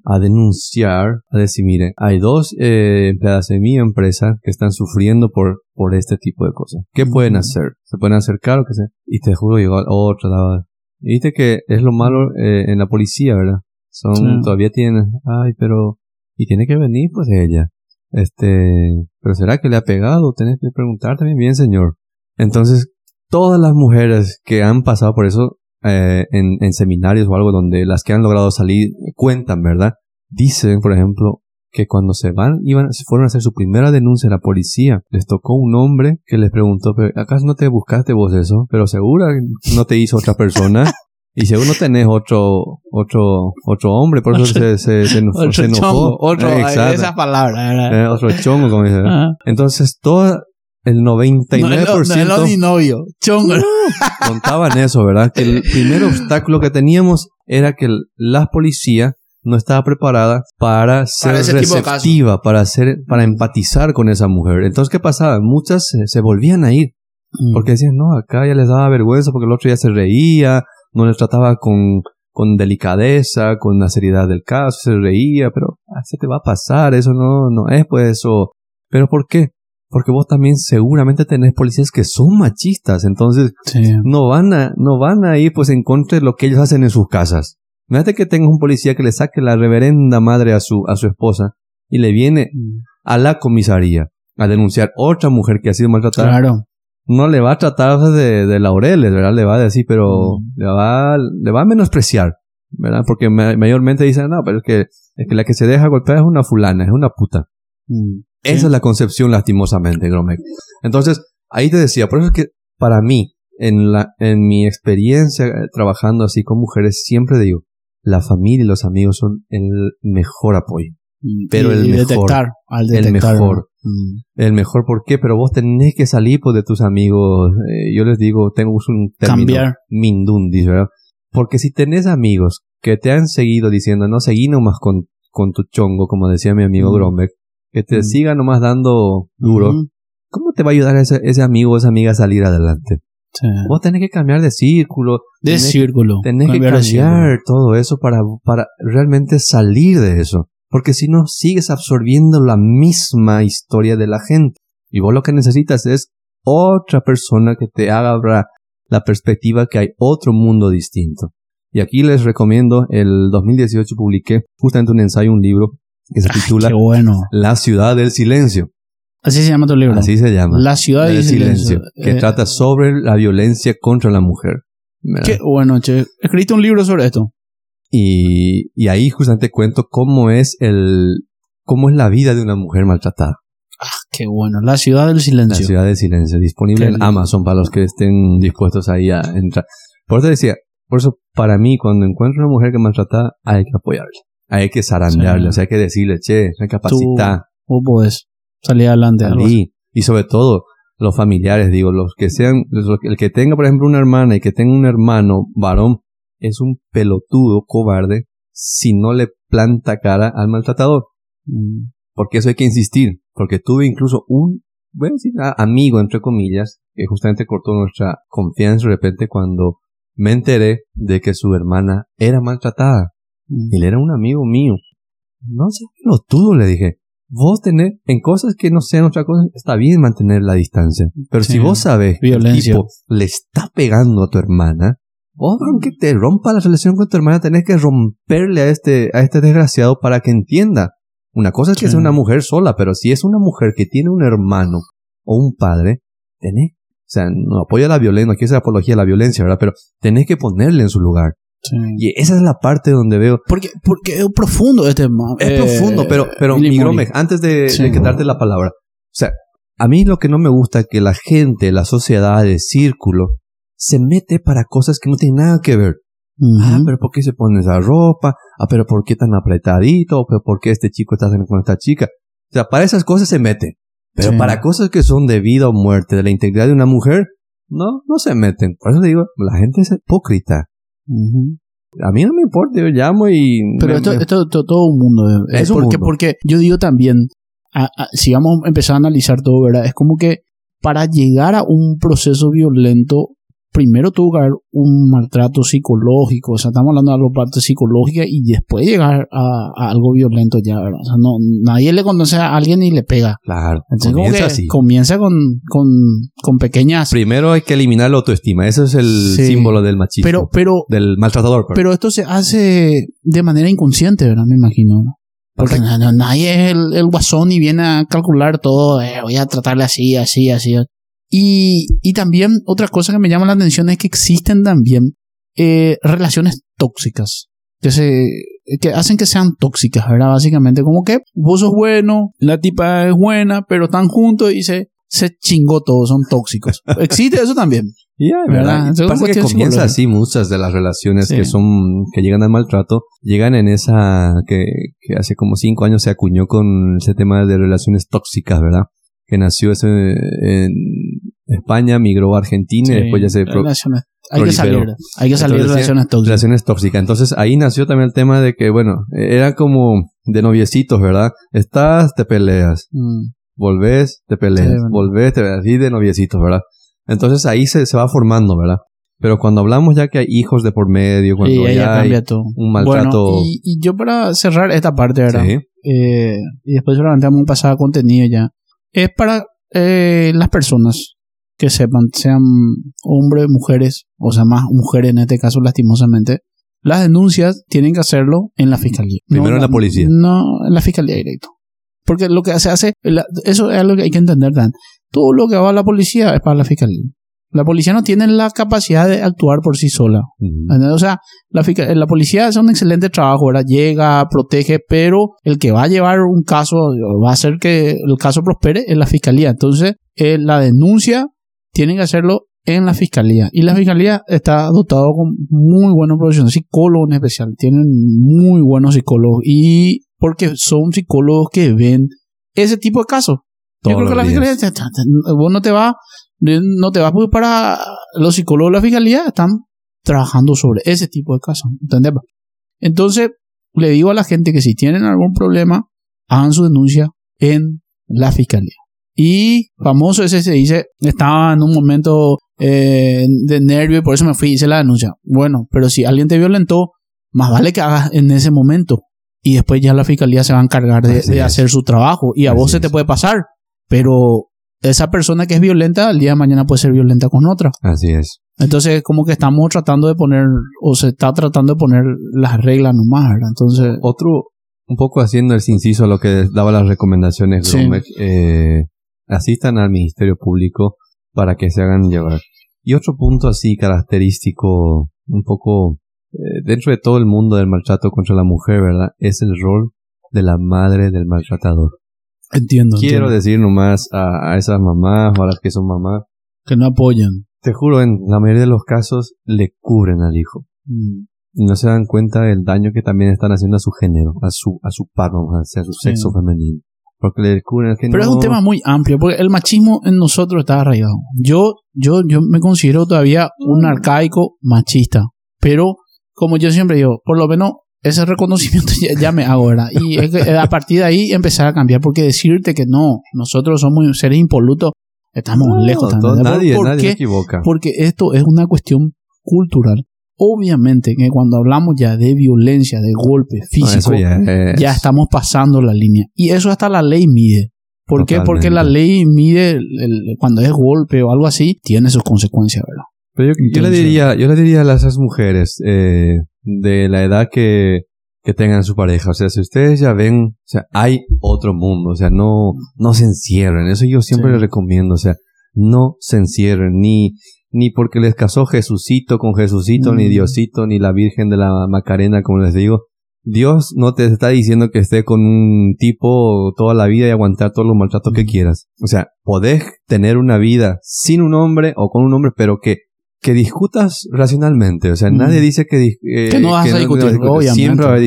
a denunciar, a decir, mire, hay dos eh, empleadas de mi empresa que están sufriendo por, por este tipo de cosas. ¿Qué pueden hacer? Se pueden acercar o qué sé. Y te juro, llegó otra lado. Viste que es lo malo eh, en la policía, ¿verdad? Son, Sí. todavía tienen, ay, pero, y tiene que venir pues ella. Este, pero será que le ha pegado? Tienes que preguntar también, bien señor. Entonces, todas las mujeres que han pasado por eso eh, en, en seminarios o algo donde las que han logrado salir cuentan, ¿verdad? Dicen, por ejemplo, que cuando se van, iban, se fueron a hacer su primera denuncia a la policía, les tocó un hombre que les preguntó, "¿Pero ¿acaso no te buscaste vos eso? Pero seguro no te hizo otra persona. Y seguro no tenés otro, otro, otro hombre, por eso se, se, se, Otro se enojó. chongo, otro, Eh, exacto. esa palabra, ¿verdad? Eh, otro chongo, como dice. Ajá. Entonces, todo el 99% No es lo- no ni novio. Chongo. contaban eso, ¿verdad? Que el primer obstáculo que teníamos era que el- la policía no estaba preparada para ser casos. receptiva, para ser, para empatizar con esa mujer. Entonces, ¿qué pasaba? Muchas se, se volvían a ir porque decían, no, acá ya les daba vergüenza porque el otro ya se reía, no les trataba con, con delicadeza, con la seriedad del caso, se reía, pero ah, se te va a pasar, eso no, no es pues eso. ¿Pero por qué? Porque vos también seguramente tenés policías que son machistas, entonces Sí. no van a, no van a ir pues en contra de lo que ellos hacen en sus casas. Imagínate que tengas un policía que le saque la reverenda madre a su, a su esposa y le viene a la comisaría a denunciar otra mujer que ha sido maltratada. Claro. No le va a tratar de, de laureles, ¿verdad? Le va a decir, pero Mm. le va, le va a menospreciar, ¿verdad? Porque ma- mayormente dicen, no, pero es que, es que la que se deja golpear es una fulana, es una puta. Mm. Esa es la concepción lastimosamente, Gromek. Entonces, ahí te decía, por eso es que para mí, en la, en mi experiencia eh, trabajando así con mujeres, siempre digo, la familia y los amigos son el mejor apoyo. Pero Y- el y mejor. detectar, al El mejor. Mm. El mejor, ¿por qué? Pero vos tenés que salir pues, de tus amigos. Eh, yo les digo, tengo un término. Cambiar. Mindundis, ¿verdad? Porque si tenés amigos que te han seguido diciendo, no, seguí nomás con, con tu chongo, como decía mi amigo Mm. Gromek, que te Mm. siga nomás dando duro, Mm. ¿cómo te va a ayudar ese, ese amigo o esa amiga a salir adelante? Sí. Vos tenés que cambiar de círculo, De tenés, círculo. tenés que cambiar todo eso para, para realmente salir de eso. Porque si no, sigues absorbiendo la misma historia de la gente. Y vos lo que necesitas es otra persona que te haga la perspectiva que hay otro mundo distinto. Y aquí les recomiendo, el 2018 publiqué justamente un ensayo, un libro que se titula bueno. La ciudad del silencio. Así se llama tu libro. Así se llama. La ciudad del silencio. que eh, trata sobre la violencia contra la mujer. Qué bueno, che. Escribiste un libro sobre esto. Y, y ahí justamente cuento cómo es el, cómo es la vida de una mujer maltratada. Ah, qué bueno. La ciudad del silencio. La ciudad del silencio. Disponible en Amazon para los que estén dispuestos ahí a entrar. Por eso decía, por eso para mí cuando encuentro una mujer que maltrata, hay que apoyarla. Hay que zarandearla. O sea, hay que decirle, che, recapacita. Tú, puedes salir adelante. Salí. Y sobre todo, los familiares, digo, los que sean, el que tenga, por ejemplo, una hermana y que tenga un hermano varón, es un pelotudo cobarde si no le planta cara al maltratador. Mm. Porque eso hay que insistir. Porque tuve incluso un, voy a decir, amigo, entre comillas, que justamente cortó nuestra confianza de repente cuando me enteré de que su hermana era maltratada. Mm. Él era un amigo mío. No sé, pelotudo, le dije. Vos tenés, en cosas que no sean otra cosa, está bien mantener la distancia. Pero si vos sabes que el tipo le está pegando a tu hermana, vos, aunque te rompa la relación con tu hermana, tenés que romperle a este, a este desgraciado para que entienda. Una cosa es que sea una mujer sola, pero si es una mujer que tiene un hermano o un padre, tenés, o sea, no apoya la violencia, no quiere ser apología de la violencia, ¿verdad? Pero tenés que ponerle en su lugar. Y esa es la parte donde veo. Porque, porque es profundo este tema. Es profundo, pero, eh, pero mi antes de, de que darte la palabra. O sea, a mí lo que no me gusta es que la gente, la sociedad, el círculo, se mete para cosas que no tienen nada que ver. Ah, pero ¿por qué se pone esa ropa? Ah, pero ¿por qué tan apretadito? ¿Pero ¿Por qué este chico está haciendo con esta chica? O sea, para esas cosas se mete. Pero para cosas que son de vida o muerte, de la integridad de una mujer, no, no se meten. Por eso digo, la gente es hipócrita. A mí no me importa, yo llamo y... Pero esto, esto, todo un mundo. Eh, es porque, porque yo digo también, si vamos a empezar a analizar todo, ¿verdad? Es como que para llegar a un proceso violento primero tuvo que haber un maltrato psicológico, o sea, estamos hablando de la parte psicológica y después llegar a, algo violento ya, ¿verdad? O sea, no, nadie le conoce a alguien y le pega. Claro. Entonces, comienza así. Comienza con, con, con, pequeñas... Primero hay que eliminar la autoestima, ese es el símbolo del machismo. Pero, pero... Del maltratador. Pero esto se hace de manera inconsciente, ¿verdad? Me imagino. Porque nadie es el, el, guasón y viene a calcular todo, eh, voy a tratarle así, así, así. Y, y también otra cosa que me llama la atención es que existen también eh, relaciones tóxicas que se que hacen que sean tóxicas, ¿verdad? Básicamente, como que vos sos bueno, la tipa es buena, pero están juntos y se, se chingó todo, son tóxicos. Existe eso también. ¿verdad? Pasa que comienza así muchas de las relaciones que son, que llegan al maltrato, llegan en esa que, que hace como cinco años se acuñó con ese tema de relaciones tóxicas, ¿verdad? que nació ese, en España, migró a Argentina y después ya se... hay que salir, hay que salir de relaciones tóxicas. Relaciones tóxicas. Entonces ahí nació también el tema de que, bueno, era como de noviecitos, ¿verdad? Estás, te peleas. Mm. Volvés, te peleas. Volvés, te peleas. Así de noviecitos, ¿verdad? Entonces ahí se, se va formando, ¿verdad? Pero cuando hablamos ya que hay hijos de por medio, cuando ya, hay un maltrato... y, yo para cerrar esta parte, ¿verdad? Eh, y después seguramente vamos a pasar a contenido ya es para eh, las personas que sepan, sean hombres, mujeres, o sea, más mujeres en este caso, lastimosamente. Las denuncias tienen que hacerlo en la fiscalía. Primero en la policía. No, en la fiscalía directo. Porque lo que se hace, eso es lo que hay que entender, Dan. Todo lo que va a la policía es para la fiscalía. La policía no tiene la capacidad de actuar por sí sola. O sea, la, la, policía hace un excelente trabajo, ahora llega, protege, pero el que va a llevar un caso, va a hacer que el caso prospere es la fiscalía. Entonces, eh, la denuncia tienen que hacerlo en la fiscalía. Y la fiscalía está dotado con muy buenos profesionales, psicólogos en especial. Tienen muy buenos psicólogos. Y porque son psicólogos que ven ese tipo de casos. Yo creo que la fiscalía, vos no te va no te vas porque para los psicólogos de la fiscalía están trabajando sobre ese tipo de casos. ¿Entendés? Entonces, le digo a la gente que si tienen algún problema, hagan su denuncia en la fiscalía. Y famoso ese se dice, estaba en un momento eh, de nervio y por eso me fui y hice la denuncia. Bueno, pero si alguien te violentó, más vale que hagas en ese momento y después ya la fiscalía se va a encargar de, hacer su trabajo. Y a Así vos se te es. puede pasar, pero esa persona que es violenta, al día de mañana puede ser violenta con otra. Así es. Entonces, como que estamos tratando de poner, o se está tratando de poner las reglas nomás, ¿verdad? Entonces, Otro, un poco haciendo el inciso a lo que daba las recomendaciones, Sí. Gromek, eh, asistan al Ministerio Público para que se hagan llevar. Y otro punto así característico, un poco eh, dentro de todo el mundo del maltrato contra la mujer, ¿verdad? Es el rol de la madre del maltratador. entiendo. Quiero entiendo. decir nomás a, a esas mamás o a las que son mamás, que no apoyan. te juro, en la mayoría de los casos le cubren al hijo. Mm. y no se dan cuenta del daño que también están haciendo a su género, a su, a su par, vamos a decir, a su Sí. sexo femenino. Porque le descubren que Pero no... es un tema muy amplio, porque el machismo en nosotros está arraigado. Yo, yo, yo me considero todavía un arcaico machista, pero como yo siempre digo, por lo menos ese reconocimiento ya, ya me hago, ¿verdad? Y es que a partir de ahí empezar a cambiar, porque decirte que no, nosotros somos seres impolutos, estamos No, lejos todo- también. ¿Por- nadie, nadie se equivoca. Porque esto es una cuestión cultural. Obviamente que cuando hablamos ya de violencia, de golpe físico, ya, es- ya estamos pasando la línea. Y eso hasta la ley mide. ¿Por qué? Porque la ley mide el- el- cuando es golpe o algo así, tiene sus consecuencias, ¿verdad? Pero yo, yo le diría, yo le diría a esas mujeres eh, de la edad que, que tengan su pareja, o sea, si ustedes ya ven, o sea, hay otro mundo, o sea, no, no se encierren, eso yo siempre Sí. les recomiendo, o sea, no se encierren, ni, ni porque les casó Jesucito con Jesucito, ni Mm. Diosito, ni la Virgen de la Macarena, como les digo. Dios no te está diciendo que esté con un tipo toda la vida y aguantar todos los maltratos que Mm. quieras. O sea, podés tener una vida sin un hombre o con un hombre, pero que que discutas racionalmente. O sea, Mm. nadie dice que... eh, que no vas a discutir. Siempre va a haber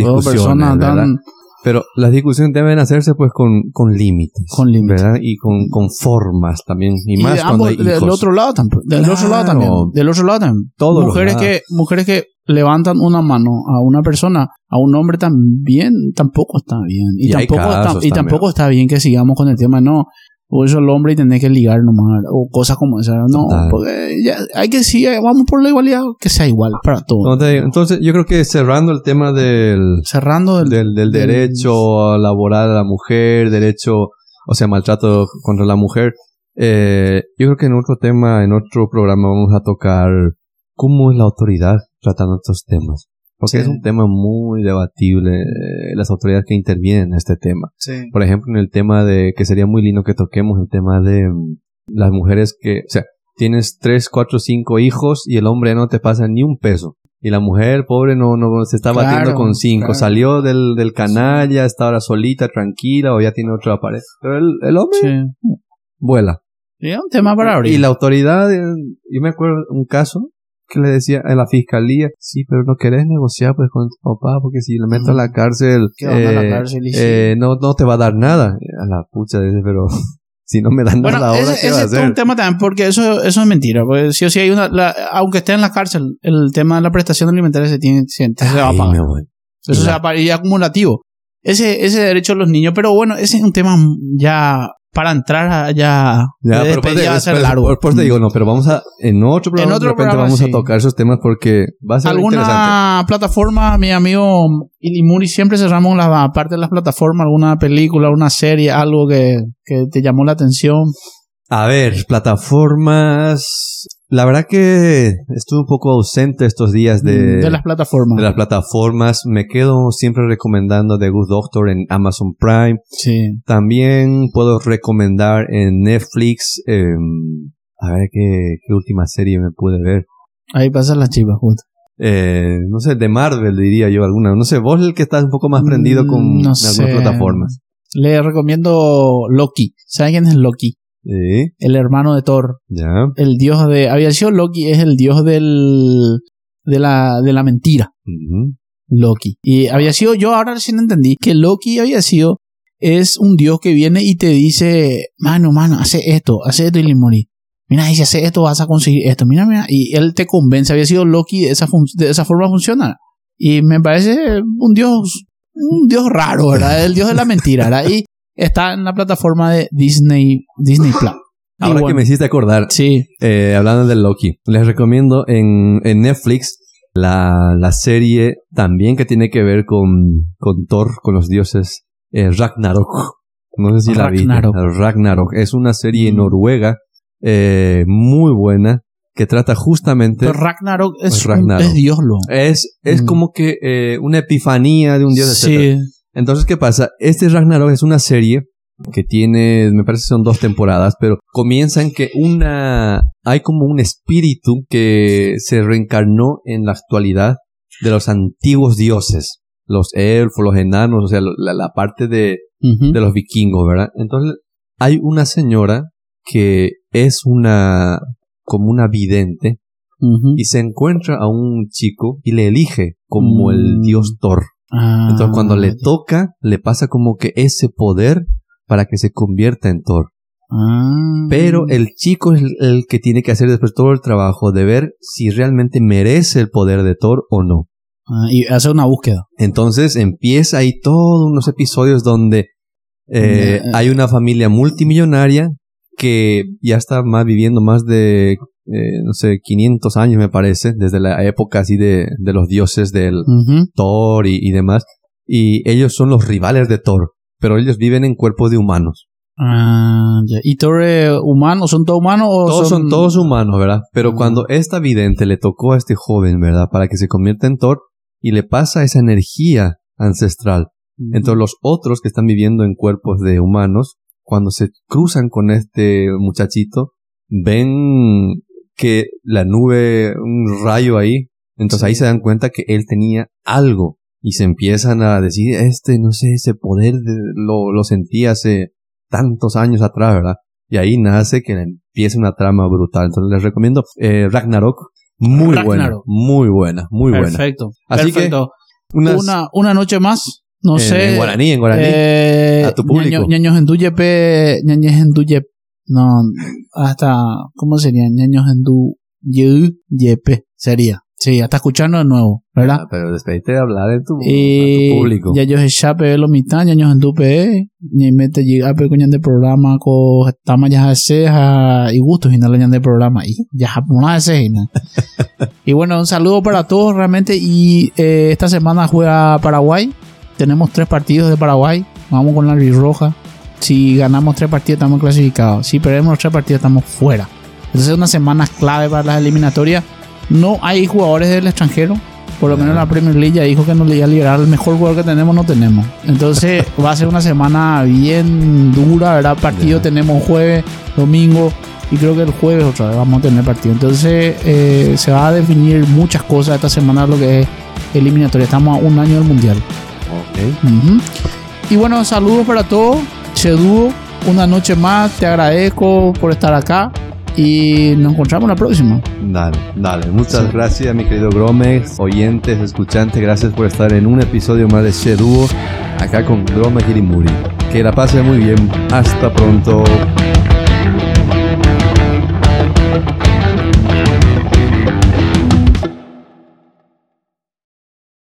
Pero las discusiones deben hacerse pues con, con límites. Con límites. ¿Verdad? Y con, con formas también. Y, y más de cuando ambos, hay del otro lado también. Del otro lado también. Del otro lado también. Todos los mujeres lados. que, mujeres que levantan una mano a una persona, a un hombre también, tampoco está bien. Y, tampoco, está, y también. tampoco está bien que sigamos con el tema, no. O eso el hombre y tener que ligar nomás, o cosas como esas. No, Total. porque ya hay que sí, vamos por la igualdad, que sea igual para todos. Entonces, yo creo que cerrando el tema del, Cerrando el, del, del del- derecho laboral a la mujer, derecho, o sea, maltrato contra la mujer, eh, yo creo que en otro tema, en otro programa vamos a tocar cómo es la autoridad tratando estos temas. Porque Sí. es un tema muy debatible, eh, las autoridades que intervienen en este tema. Por ejemplo, en el tema de, que sería muy lindo que toquemos, el tema de mm, las mujeres que, o sea, tienes tres, cuatro, cinco hijos y el hombre no te pasa ni un peso. Y la mujer, pobre, no, no se está Claro, batiendo con cinco. claro. Salió del, del canalla, está ahora solita, tranquila, o ya tiene otra pareja. Pero el, el hombre Sí. vuela. Sí, es un tema para abrir. Y la autoridad, eh, yo me acuerdo un caso que le decía a la fiscalía, sí, pero no querés negociar pues con tu papá, porque si le meto a la cárcel, ¿Qué onda a la eh, cárcel? Y sí. eh, no, no te va a dar nada. A la pucha, dice, pero si no me dan Bueno, nada ahora, ese, ¿qué ese va a es hacer? un tema también, porque eso, eso es mentira. Porque sí o sí hay una, la- aunque esté en la cárcel, el tema de la prestación alimentaria se tiene, se, se va a pagar. Eso se va a pagar y acumulativo. Ese, ese derecho de los niños, pero bueno, ese es un tema ya para entrar a ya, Ya, de pero pues, despedir va a ser después- largo. después te digo, no, pero vamos a, en otro programa, En otro de repente programa, vamos sí. a tocar esos temas porque va a ser interesante. ¿Alguna plataforma, mi amigo Ilimuri, siempre cerramos la parte de las plataformas, alguna película, una serie, algo que, que te llamó la atención? A ver, plataformas. La verdad que estuve un poco ausente estos días de, de las plataformas. de las plataformas. Me quedo siempre recomendando The Good Doctor en Amazon Prime. Sí. También puedo recomendar en Netflix. em, a ver qué, qué última serie me pude ver. Ahí pasan las chivas, justo. Eh, no sé, de Marvel diría yo alguna. No sé, vos el que estás un poco más prendido con Mm, no algunas sé. plataformas. Le recomiendo Loki. ¿Sabe quién es Loki? Sí, El hermano de Thor. ya. El dios de. Había sido Loki, es el dios del. de la, de la mentira. Loki. Y había sido, yo ahora recién entendí que Loki había sido. Es un dios que viene y te dice: Mano, mano, hace esto, hace esto y le morí. Mira, y si hace esto vas a conseguir esto. Mira, mira. Y él te convence. Había sido Loki, de esa, de esa forma funciona. Y me parece un dios. Un dios raro, ¿verdad? El dios de la mentira, ¿verdad? Y está en la plataforma de Disney, Disney Plus. Ahora bueno, que me hiciste acordar, Sí, eh, hablando de Loki, les recomiendo en, en Netflix la, la serie también que tiene que ver con, con Thor, con los dioses, eh, Ragnarok. No sé si la vi. Ragnarok. Ragnarok. Es una serie Mm. noruega eh, muy buena que trata justamente... Pero Ragnarok es, un- Ragnarok. es Dios, lo. Es, es Mm. como que eh, una epifanía de un dios. Sí. Entonces, ¿qué pasa? Este Ragnarok es una serie que tiene, me parece que son dos temporadas, pero comienza en que una, hay como un espíritu que se reencarnó en la actualidad de los antiguos dioses, los elfos, los enanos, o sea, la, la parte de, de los vikingos, ¿verdad? Entonces, hay una señora que es una, como una vidente, y se encuentra a un chico y le elige como el Mm. dios Thor. Ah, Entonces cuando le toca, le pasa como que ese poder para que se convierta en Thor. ah. Pero el chico es el, que tiene que hacer después todo el trabajo de ver si realmente merece el poder de Thor o no. Ah, y hace una búsqueda. Entonces empieza ahí todos unos episodios donde eh, Ya. hay una familia multimillonaria que ya está más viviendo más de, eh, no sé, 500 años me parece, desde la época así de, de los dioses del. Thor y, y demás. Y ellos son los rivales de Thor, pero ellos viven en cuerpos de humanos. Ah, ya. ¿Y todos eh, humanos? ¿Son todos humanos o Todos son todos humanos, ¿verdad? Pero cuando esta vidente le tocó a este joven, ¿verdad? Para que se convierta en Thor y le pasa esa energía ancestral. Ujú. Entonces los otros que están viviendo en cuerpos de humanos, cuando se cruzan con este muchachito, ven que la nube, un rayo ahí, entonces Sí. ahí se dan cuenta que él tenía algo y se empiezan a decir, este, no sé, ese poder de- lo, lo sentí hace tantos años atrás, ¿verdad? Y ahí nace que empieza una trama brutal. Entonces les recomiendo eh, Ragnarok. Muy buena, Ragnarok. muy buena, muy buena. Perfecto. Así que, Perfecto. Unas- Una, una noche más. No sé. en guaraní, en guaraní. Eh, A tu público. ñaño- ñaños en tu yepe, ñañes en tu yep- No, hasta, ¿cómo sería? ñaños en tu yu- yepe, sería. Sí, hasta escucharnos de nuevo, ¿verdad? Ah, pero despedite de hablar en tu, Y tu público. ya yo se chape lo mitad, ñaños en tu pe, ni mete llega pe coñan de programa con tama ya de ceja y gustos y no le ñan de programa y ya de y no. Y bueno, un saludo para todos realmente y eh, esta semana juega Paraguay. Tenemos tres partidos de Paraguay. Vamos con la roja. Si ganamos tres partidos estamos clasificados. Si perdemos los tres partidos estamos fuera. Entonces es una semana clave para las eliminatorias. No hay jugadores del extranjero. Por lo menos la Premier League ya dijo que nos le iba a liberar el mejor jugador que tenemos, no tenemos. Entonces va a ser una semana bien dura, ¿verdad? Partido tenemos jueves, domingo y creo que el jueves otra vez vamos a tener partido. Entonces eh, se va a definir muchas cosas esta semana lo que es eliminatoria. Estamos a un año del mundial. Ok. Ujú. Y bueno, saludos para todos. Cheduo, una noche más. Te agradezco por estar acá. Y nos encontramos la próxima. Dale, dale. Muchas Sí. gracias, mi querido Gromex, oyentes, escuchantes. Gracias por estar en un episodio más de Sheduo, acá con Gromex Hirimuri. Que la pase muy bien. Hasta pronto.